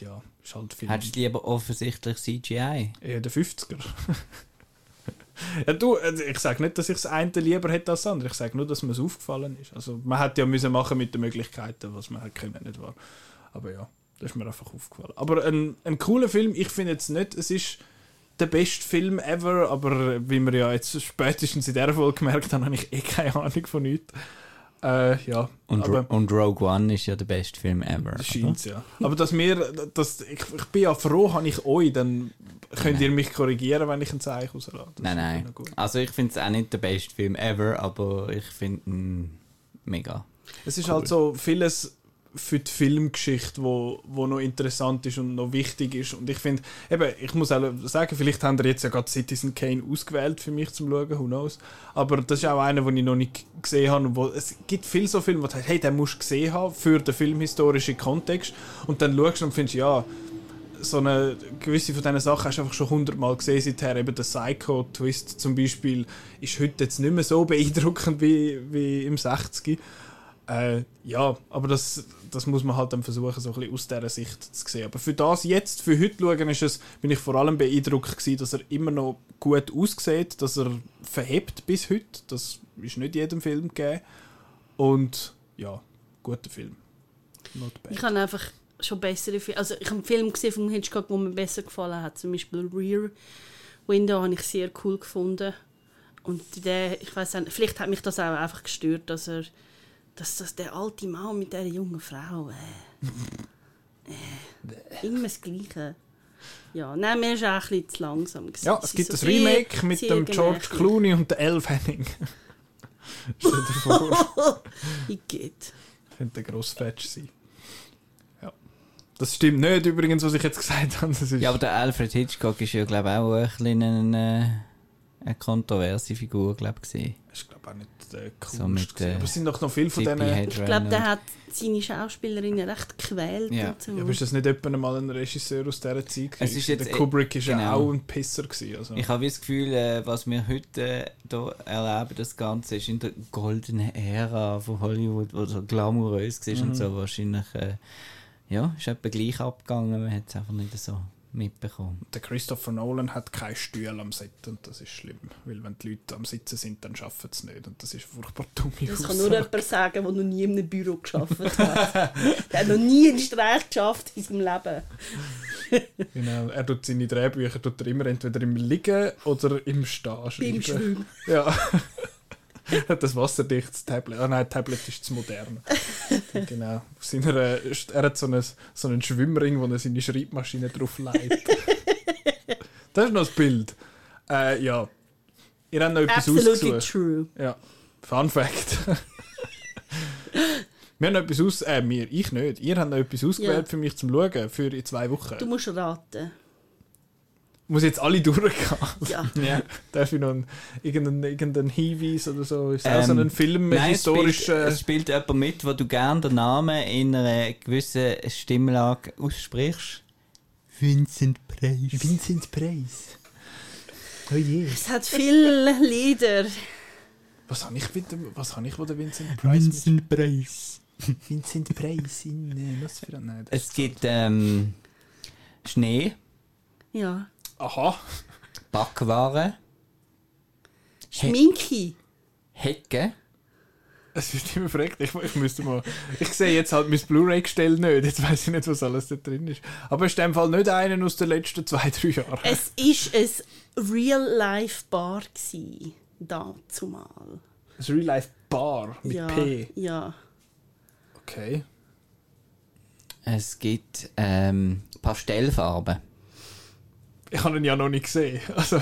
ja, ist halt viel. Hättest du lieber offensichtlich CGI? Eher der 50er. ja, du, also ich sage nicht, dass ich das eine lieber hätte als das andere. Ich sage nur, dass mir es aufgefallen ist. Also, man hätte ja müssen machen mit den Möglichkeiten, was man hätte können, nicht wahr? Aber ja, das ist mir einfach aufgefallen. Aber ein, ein cooler Film, ich finde jetzt nicht, es ist der beste Film ever, aber wie wir ja jetzt spätestens in dieser Folge gemerkt haben, habe ich eh keine Ahnung von nichts. Äh, ja, Und, aber... Und Rogue One ist ja der beste Film ever. Scheint ja. Aber dass mir, das, ich, ich bin ja froh, habe ich euch, dann könnt ihr mich korrigieren, wenn ich ein Zeichen rauslade. Das Nein, nein. Also ich finde es auch nicht der beste Film ever, aber ich finde ihn mega. Es ist Cool. halt so vieles für die Filmgeschichte, wo, wo noch interessant ist und noch wichtig ist. Und ich finde, eben, ich muss auch sagen, vielleicht haben ihr jetzt ja gerade Citizen Kane ausgewählt für mich zum Schauen, who knows. Aber das ist auch einer, den ich noch nicht gesehen habe. Wo, es gibt viele so Filme, wo du sagst, hey, den musst du gesehen haben für den filmhistorischen Kontext. Und dann schaust du und findest, ja, so eine gewisse von diesen Sachen hast du einfach schon hundertmal gesehen seither. Eben der Psycho-Twist zum Beispiel ist heute jetzt nicht mehr so beeindruckend wie, wie im 60 äh, ja, aber das, das muss man halt dann versuchen, so ein bisschen aus dieser Sicht zu sehen. Aber für das jetzt, für heute schauen, ist es, bin ich vor allem beeindruckt gewesen, dass er immer noch gut aussieht, dass er verhebt bis heute. Das ist nicht jedem Film gegeben. Und ja, guter Film. Not bad. Ich habe einfach schon bessere Filme. Also ich habe einen Film gesehen von Hitchcock, der mir besser gefallen hat. Zum Beispiel Rear Window habe ich sehr cool gefunden. Und der, ich weiß nicht, vielleicht hat mich das auch einfach gestört, dass er, dass, dass der alte Mann mit der jungen Frau, äh, äh, immer das Gleiche. Ja, nein, mir ist auch ein bisschen zu langsam. gewesen. Ja, es gibt so ein sehr- Remake mit sehr dem George gemächlich. Clooney und der Elle Fanning. Stell dir vor, Ich geht. könnte ein grosser Fetch sein. Ja. Das stimmt nicht übrigens, was ich jetzt gesagt habe. Das ist Ja, aber der Alfred Hitchcock ist ja, glaube ich, auch ein bisschen eine, eine kontroverse Figur, glaube ich. Das ist, glaube ich, auch nicht der coolste. So mit, gewesen. äh, aber es sind doch noch viele von denen... Ich glaube, der hat seine Schauspielerinnen recht gequält. Ja. Und so. Ja, aber ist das nicht etwa mal ein Regisseur aus dieser Zeit? Es ist jetzt der eh- Kubrick ist ja genau. auch ein Pisser. Gewesen, also. Ich habe das Gefühl, äh, was wir heute äh, hier erleben, das Ganze ist in der goldenen Ära von Hollywood, wo so glamourös war Mhm. und so wahrscheinlich, äh, ja, ist etwa gleich abgegangen, man hat es einfach nicht so mitbekommen. Der Christopher Nolan hat keinen Stuhl am Set und das ist schlimm. Weil wenn die Leute am Sitzen sind, dann schaffen sie es nicht. Und das ist furchtbar dumme Das kann nur jemand sagen, der noch nie in einem Büro geschafft hat. der hat noch nie einen Streich geschafft in seinem Leben. Genau. Er tut seine Drehbücher tut er immer entweder im Liegen oder im Stehen schreiben. Schwimmen. Ja. Er hat das wasserdichtes Tablet. Ah nein, Tablet ist zu modern. Genau. Auf seiner, äh, er hat so einen, so einen Schwimmring, wo er seine Schreibmaschine drauf leitet. das ist noch das Bild. Äh, ja. Ihr habt noch etwas Absolutely ausgesucht. true. Ja. Fun Fact. wir haben noch etwas aus... Äh, wir, ich nicht. Ihr habt noch etwas ausgewählt Ja. für mich zum Schauen, für in zwei Wochen. Du musst raten. Muss jetzt alle durchgehen? Ja. Ja. Darf ich noch einen, irgendeinen, irgendeinen Hinweis oder so? Ist Ähm, auch so ein Film Nein, es spielt. Äh, es spielt jemand mit, wo du gerne den Namen in einer gewissen Stimmlage aussprichst. Vincent Price. Vincent Price. Oh je. Es hat viele Lieder. Was habe ich wieder... Was habe ich, wo der Vincent Price... mit- Vincent Price. Vincent Price in... Äh, was für ein... Nein, Es gibt ähm, Schnee, Ja. Aha. Backwaren, Schminki. Hecke. Es wird immer verreckt. Ich, ich müsste mal... Ich sehe jetzt halt mein Blu-ray-Gestell nicht. Jetzt weiß ich nicht, was alles da drin ist. Aber es ist in dem Fall nicht einer aus den letzten zwei, drei Jahren. Es war ein Real-Life-Bar. gsi, Da zumal. Ein Real-Life-Bar mit ja. P. Ja. Okay. Es gibt ähm, Pastellfarben. Ich habe ihn ja noch nicht gesehen. Also...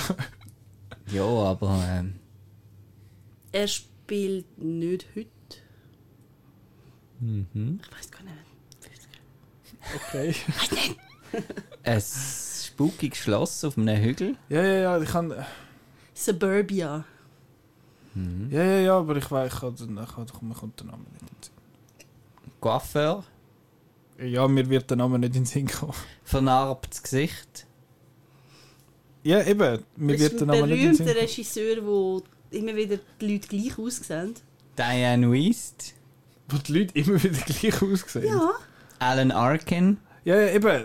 Ja, aber ähm, Er spielt nicht heute. mhm. Ich weiß gar nicht. Okay. ein spukiges Schloss auf einem Hügel. Ja, ja, ja. Ich kann... Suburbia. Ja, ja, ja, aber ich weiß, ich kann, ich kann, mir kommt der Name nicht in den Coiffeur. Sinn. Ja, mir wird der Name nicht in den Sinn kommen. Vernarbtes Gesicht. Ja, eben, mir wird der Name nicht berühmter. Regisseur, wo immer wieder die Leute gleich aussehen. Diane Weist. Wo die Leute immer wieder gleich aussehen. Ja. Alan Arkin. ja, ja eben.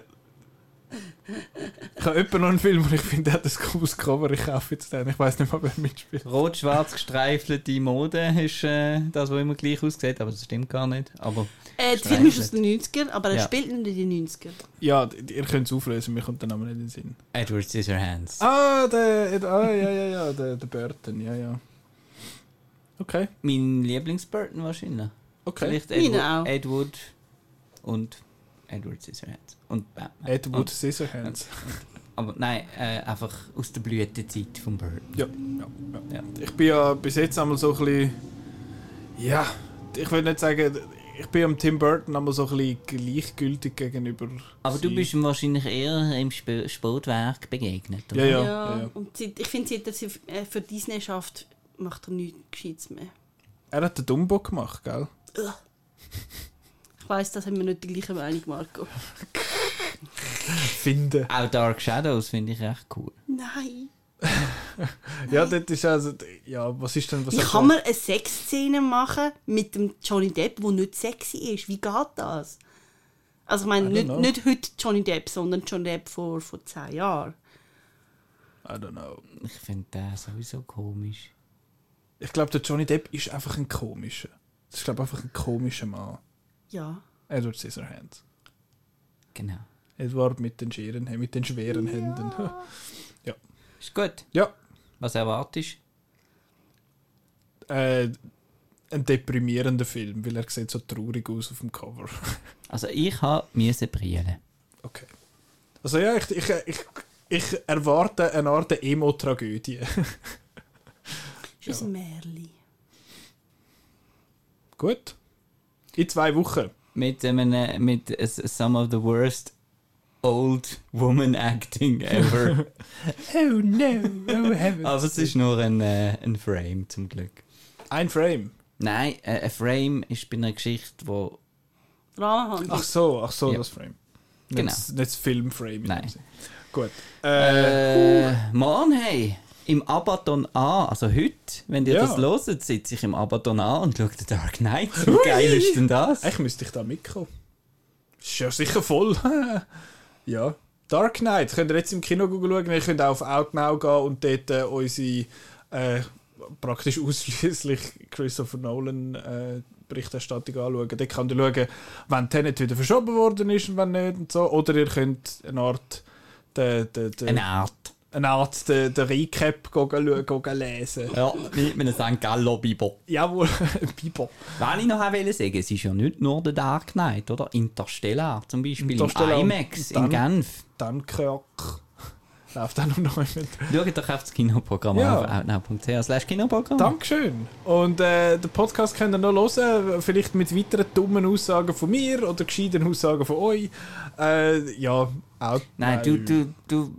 Ich habe etwa noch einen Film, wo ich finde, der hat ein cooles Cover. Ich kaufe jetzt den. Ich weiß nicht mal, wer mitspielt. Rot-schwarz gestreifelte Mode ist äh, das, was immer gleich aussieht, aber das stimmt gar nicht. Aber Äh, der Film ist aus nicht. den 90ern, aber er Ja. spielt nicht in den 90ern. Ja, ihr könnt es auflösen, mir kommt der Name nicht in den Sinn. Edward Scissorhands. Ah, der, ah, ja, ja, ja, der, der Burton, ja, ja. Okay, Mein Lieblings-Burton wahrscheinlich. okay. Vielleicht Meine Edward, auch. Edward und Edward Scissorhands. Und Batman. Edward Und, Scissorhands. aber nein, äh, einfach aus der Blütezeit von Burton. Ja, ja, ja. Ja. Ich bin ja bis jetzt einmal so ein bisschen. Ja, ich will nicht sagen, ich bin am Tim Burton einmal so ein bisschen gleichgültig gegenüber. Aber du sie. bist ihm wahrscheinlich eher im Sp Sportwerk begegnet. oder? Ja, ja. ja, ja. Und seit, ich finde, seit er sie äh, für Disney schafft, macht er nichts Gescheites mehr. Er hat den Dumbo gemacht, gell? Weiss, das haben wir nicht die gleiche Meinung, Marco. Finden. Auch Dark Shadows finde ich echt cool. Nein. Ja, das ist also. Ja, was ist denn. Was Wie kann man eine Sexszene machen mit dem Johnny Depp, der nicht sexy ist? Wie geht das? Also ich meine, nicht, know. nicht heute Johnny Depp, sondern Johnny Depp vor, vor zehn Jahren. I don't know. Ich finde den sowieso komisch. Ich glaube, der Johnny Depp ist einfach ein komischer. Das ist, glaube ich, einfach ein komischer Mann. Ja. Edward Scissorhands. Genau. Edward mit den schweren, mit den schweren Händen. Ist gut. Ja, Was erwartest äh, ein deprimierender Film, weil er sieht so traurig aus auf dem Cover. Also ich habe müssen brillen. Okay. Also ja, ich, ich, ich, ich erwarte eine Art Emo-Tragödie. Ist ein Märli. Gut. In zwei Wochen. Mit einem, mit some of the worst old woman acting ever. Oh no, oh heavens. Aber es ist nur ein, äh, ein Frame zum Glück. Ein Frame. Nein, äh, ein Frame ist bei einer Geschichte, wo Rahmenhandlung. Ach so, ach so, Ja. das Frame. Genau. Nicht, das- nicht das Filmframe. in Nein. Gut. Äh, Äh, morgen, hey, im Abaton A, also heute, wenn ihr Ja. das hört, sitze ich im Abaton A und schaue The Dark Knight. Wie geil ist denn das? Eigentlich müsste ich da mitkommen. Ist ja sicher voll. ja. Dark Knight. Könnt ihr jetzt im Kino schauen. Ihr könnt auch auf Outnow gehen und dort äh, unsere äh, praktisch ausschließlich Christopher Nolan äh, Berichterstattung anschauen. Dort könnt ihr schauen, wann Tenet wieder verschoben worden ist und wann nicht und so. Oder ihr könnt eine Art de, de, de, Eine Art. Eine Art den de Recap gehen lesen. Ja, wie mit einem St. Gallo Bibo. Jawohl, Bibo. Was ich noch wollte sagen, es ist ja nicht nur der Dark Knight, oder? Interstellar zum Beispiel Interstellar. im IMAX in Dann- Genf. Dunkirk. Läuft auch noch neu mit. Schaut doch auf das Kinoprogramm Ja. auf outnow.ch Kinoprogramm. Dankeschön. Und äh, den Podcast könnt ihr noch hören, vielleicht mit weiteren dummen Aussagen von mir oder gescheiten Aussagen von euch. Äh, ja, auch. Nein, du, du, du,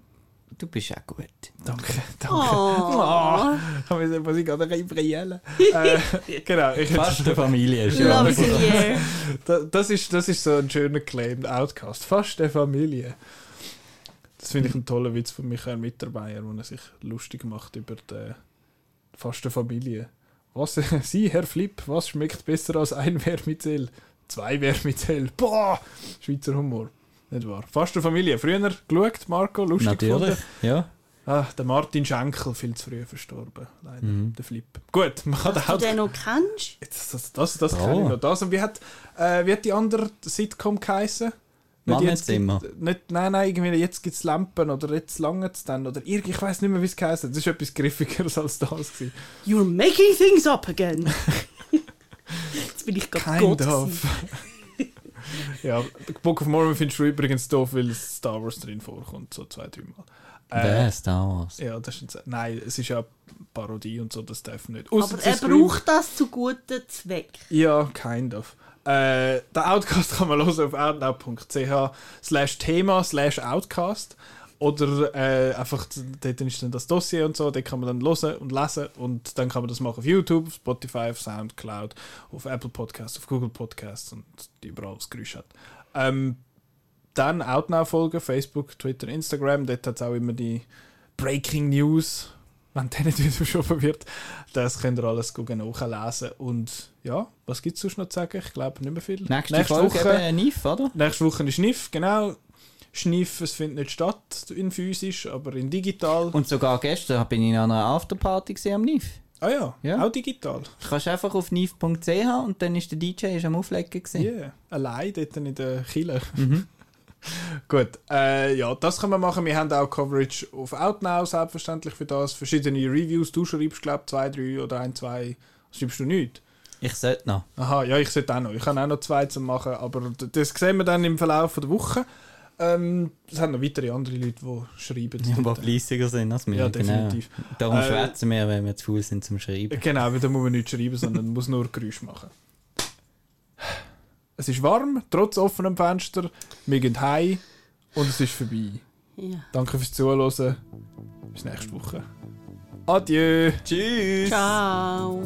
du bist auch gut. Danke, danke. Oh. Oh, muss ich gerade ein bisschen brillen. äh, genau, ich, Fast eine Familie. ist Love ja. das, ist, das ist so ein schöner Claim, Outcast. Fast eine Familie. Das finde ich einen tollen Witz von Michael Mittermeier, wo er sich lustig macht über die fast eine Familie. Was, Sie, Herr Flip, was schmeckt besser als ein Vermizell? Zwei Vermizell. Boah! Schweizer Humor. Nicht wahr? Fast eine Familie. Früher geschaut, Marco, lustig Natürlich, gefunden. ja. Ah, der Martin Schenkel, viel zu früh verstorben. Leider, Mhm. der Flip. Gut, man kann den Du den noch kennst? das, das, das, das kenne ich noch. Das. Und wie hat, äh, wie hat die andere Sitcom geheißen? Nicht jetzt Mannenzimmer. gibt- Nicht, nein, nein, irgendwie jetzt gibt es Lampen oder jetzt lange es dann. Oder irgend, ich weiß nicht mehr, wie es geheißen hat. Das war etwas griffigeres als das. Gewesen. You're making things up again. Jetzt bin ich gerade Kind of. ja, Book of Mormon findest du übrigens doof, weil Star Wars drin vorkommt, so zwei, drei Mal. Äh, Wer Star Wars? ja, das ist ein, Nein, es ist ja eine Parodie und so, das darf nicht. Ausser Aber er braucht das zu guten Zweck. Ja, kind of. Äh, den Outcast kann man hören auf outnow.ch slash Thema slash Outcast. Oder äh, einfach, dort ist dann das Dossier und so, dort kann man dann hören und lesen und dann kann man das machen auf YouTube, auf Spotify, auf Soundcloud, auf Apple Podcasts, auf Google Podcasts und überall, was Geräusch hat. Ähm, dann Outnow folgen, Facebook, Twitter, Instagram, dort hat es auch immer die Breaking News, wenn der nicht wieder verschoben wird. Das könnt ihr alles nachlesen. Und ja, was gibt es sonst noch zu sagen? Ich glaube nicht mehr viel. Nächste, Folge Woche, eben NIF, oder? nächste Woche ist Schniff, genau. Schniff, es findet nicht statt in physisch, aber in digital. Und sogar gestern bin ich an einer Afterparty gesehen am NIF. ah ja, Ja. auch digital. Du kannst einfach auf nif.ch und dann ist der DJ ist am Auflegen Ja, gewesen. allein dort in der Kille. Mhm. Gut, äh, ja, das können wir machen. Wir haben auch Coverage auf Outnow, selbstverständlich für das. Verschiedene Reviews. Du schreibst, glaube ich, zwei, drei oder ein, zwei. Schreibst du nicht? Ich sollte noch. Aha, ja, ich sollte auch noch. Ich habe auch noch zwei zu machen, aber das sehen wir dann im Verlauf der Woche. Ähm, es haben noch weitere andere Leute, die schreiben. Ja, die fleissiger sind als wir. Ja, genau. definitiv. Darum Äh, schwätzen wir, wenn wir zu faul sind zum Schreiben. Genau, weil da muss man nicht schreiben, sondern muss nur Geräusche machen. Es ist warm, trotz offenem Fenster. Wir gehen heim und es ist vorbei. Ja. Danke fürs Zuhören. Bis nächste Woche. Adieu. Tschüss! Ciao.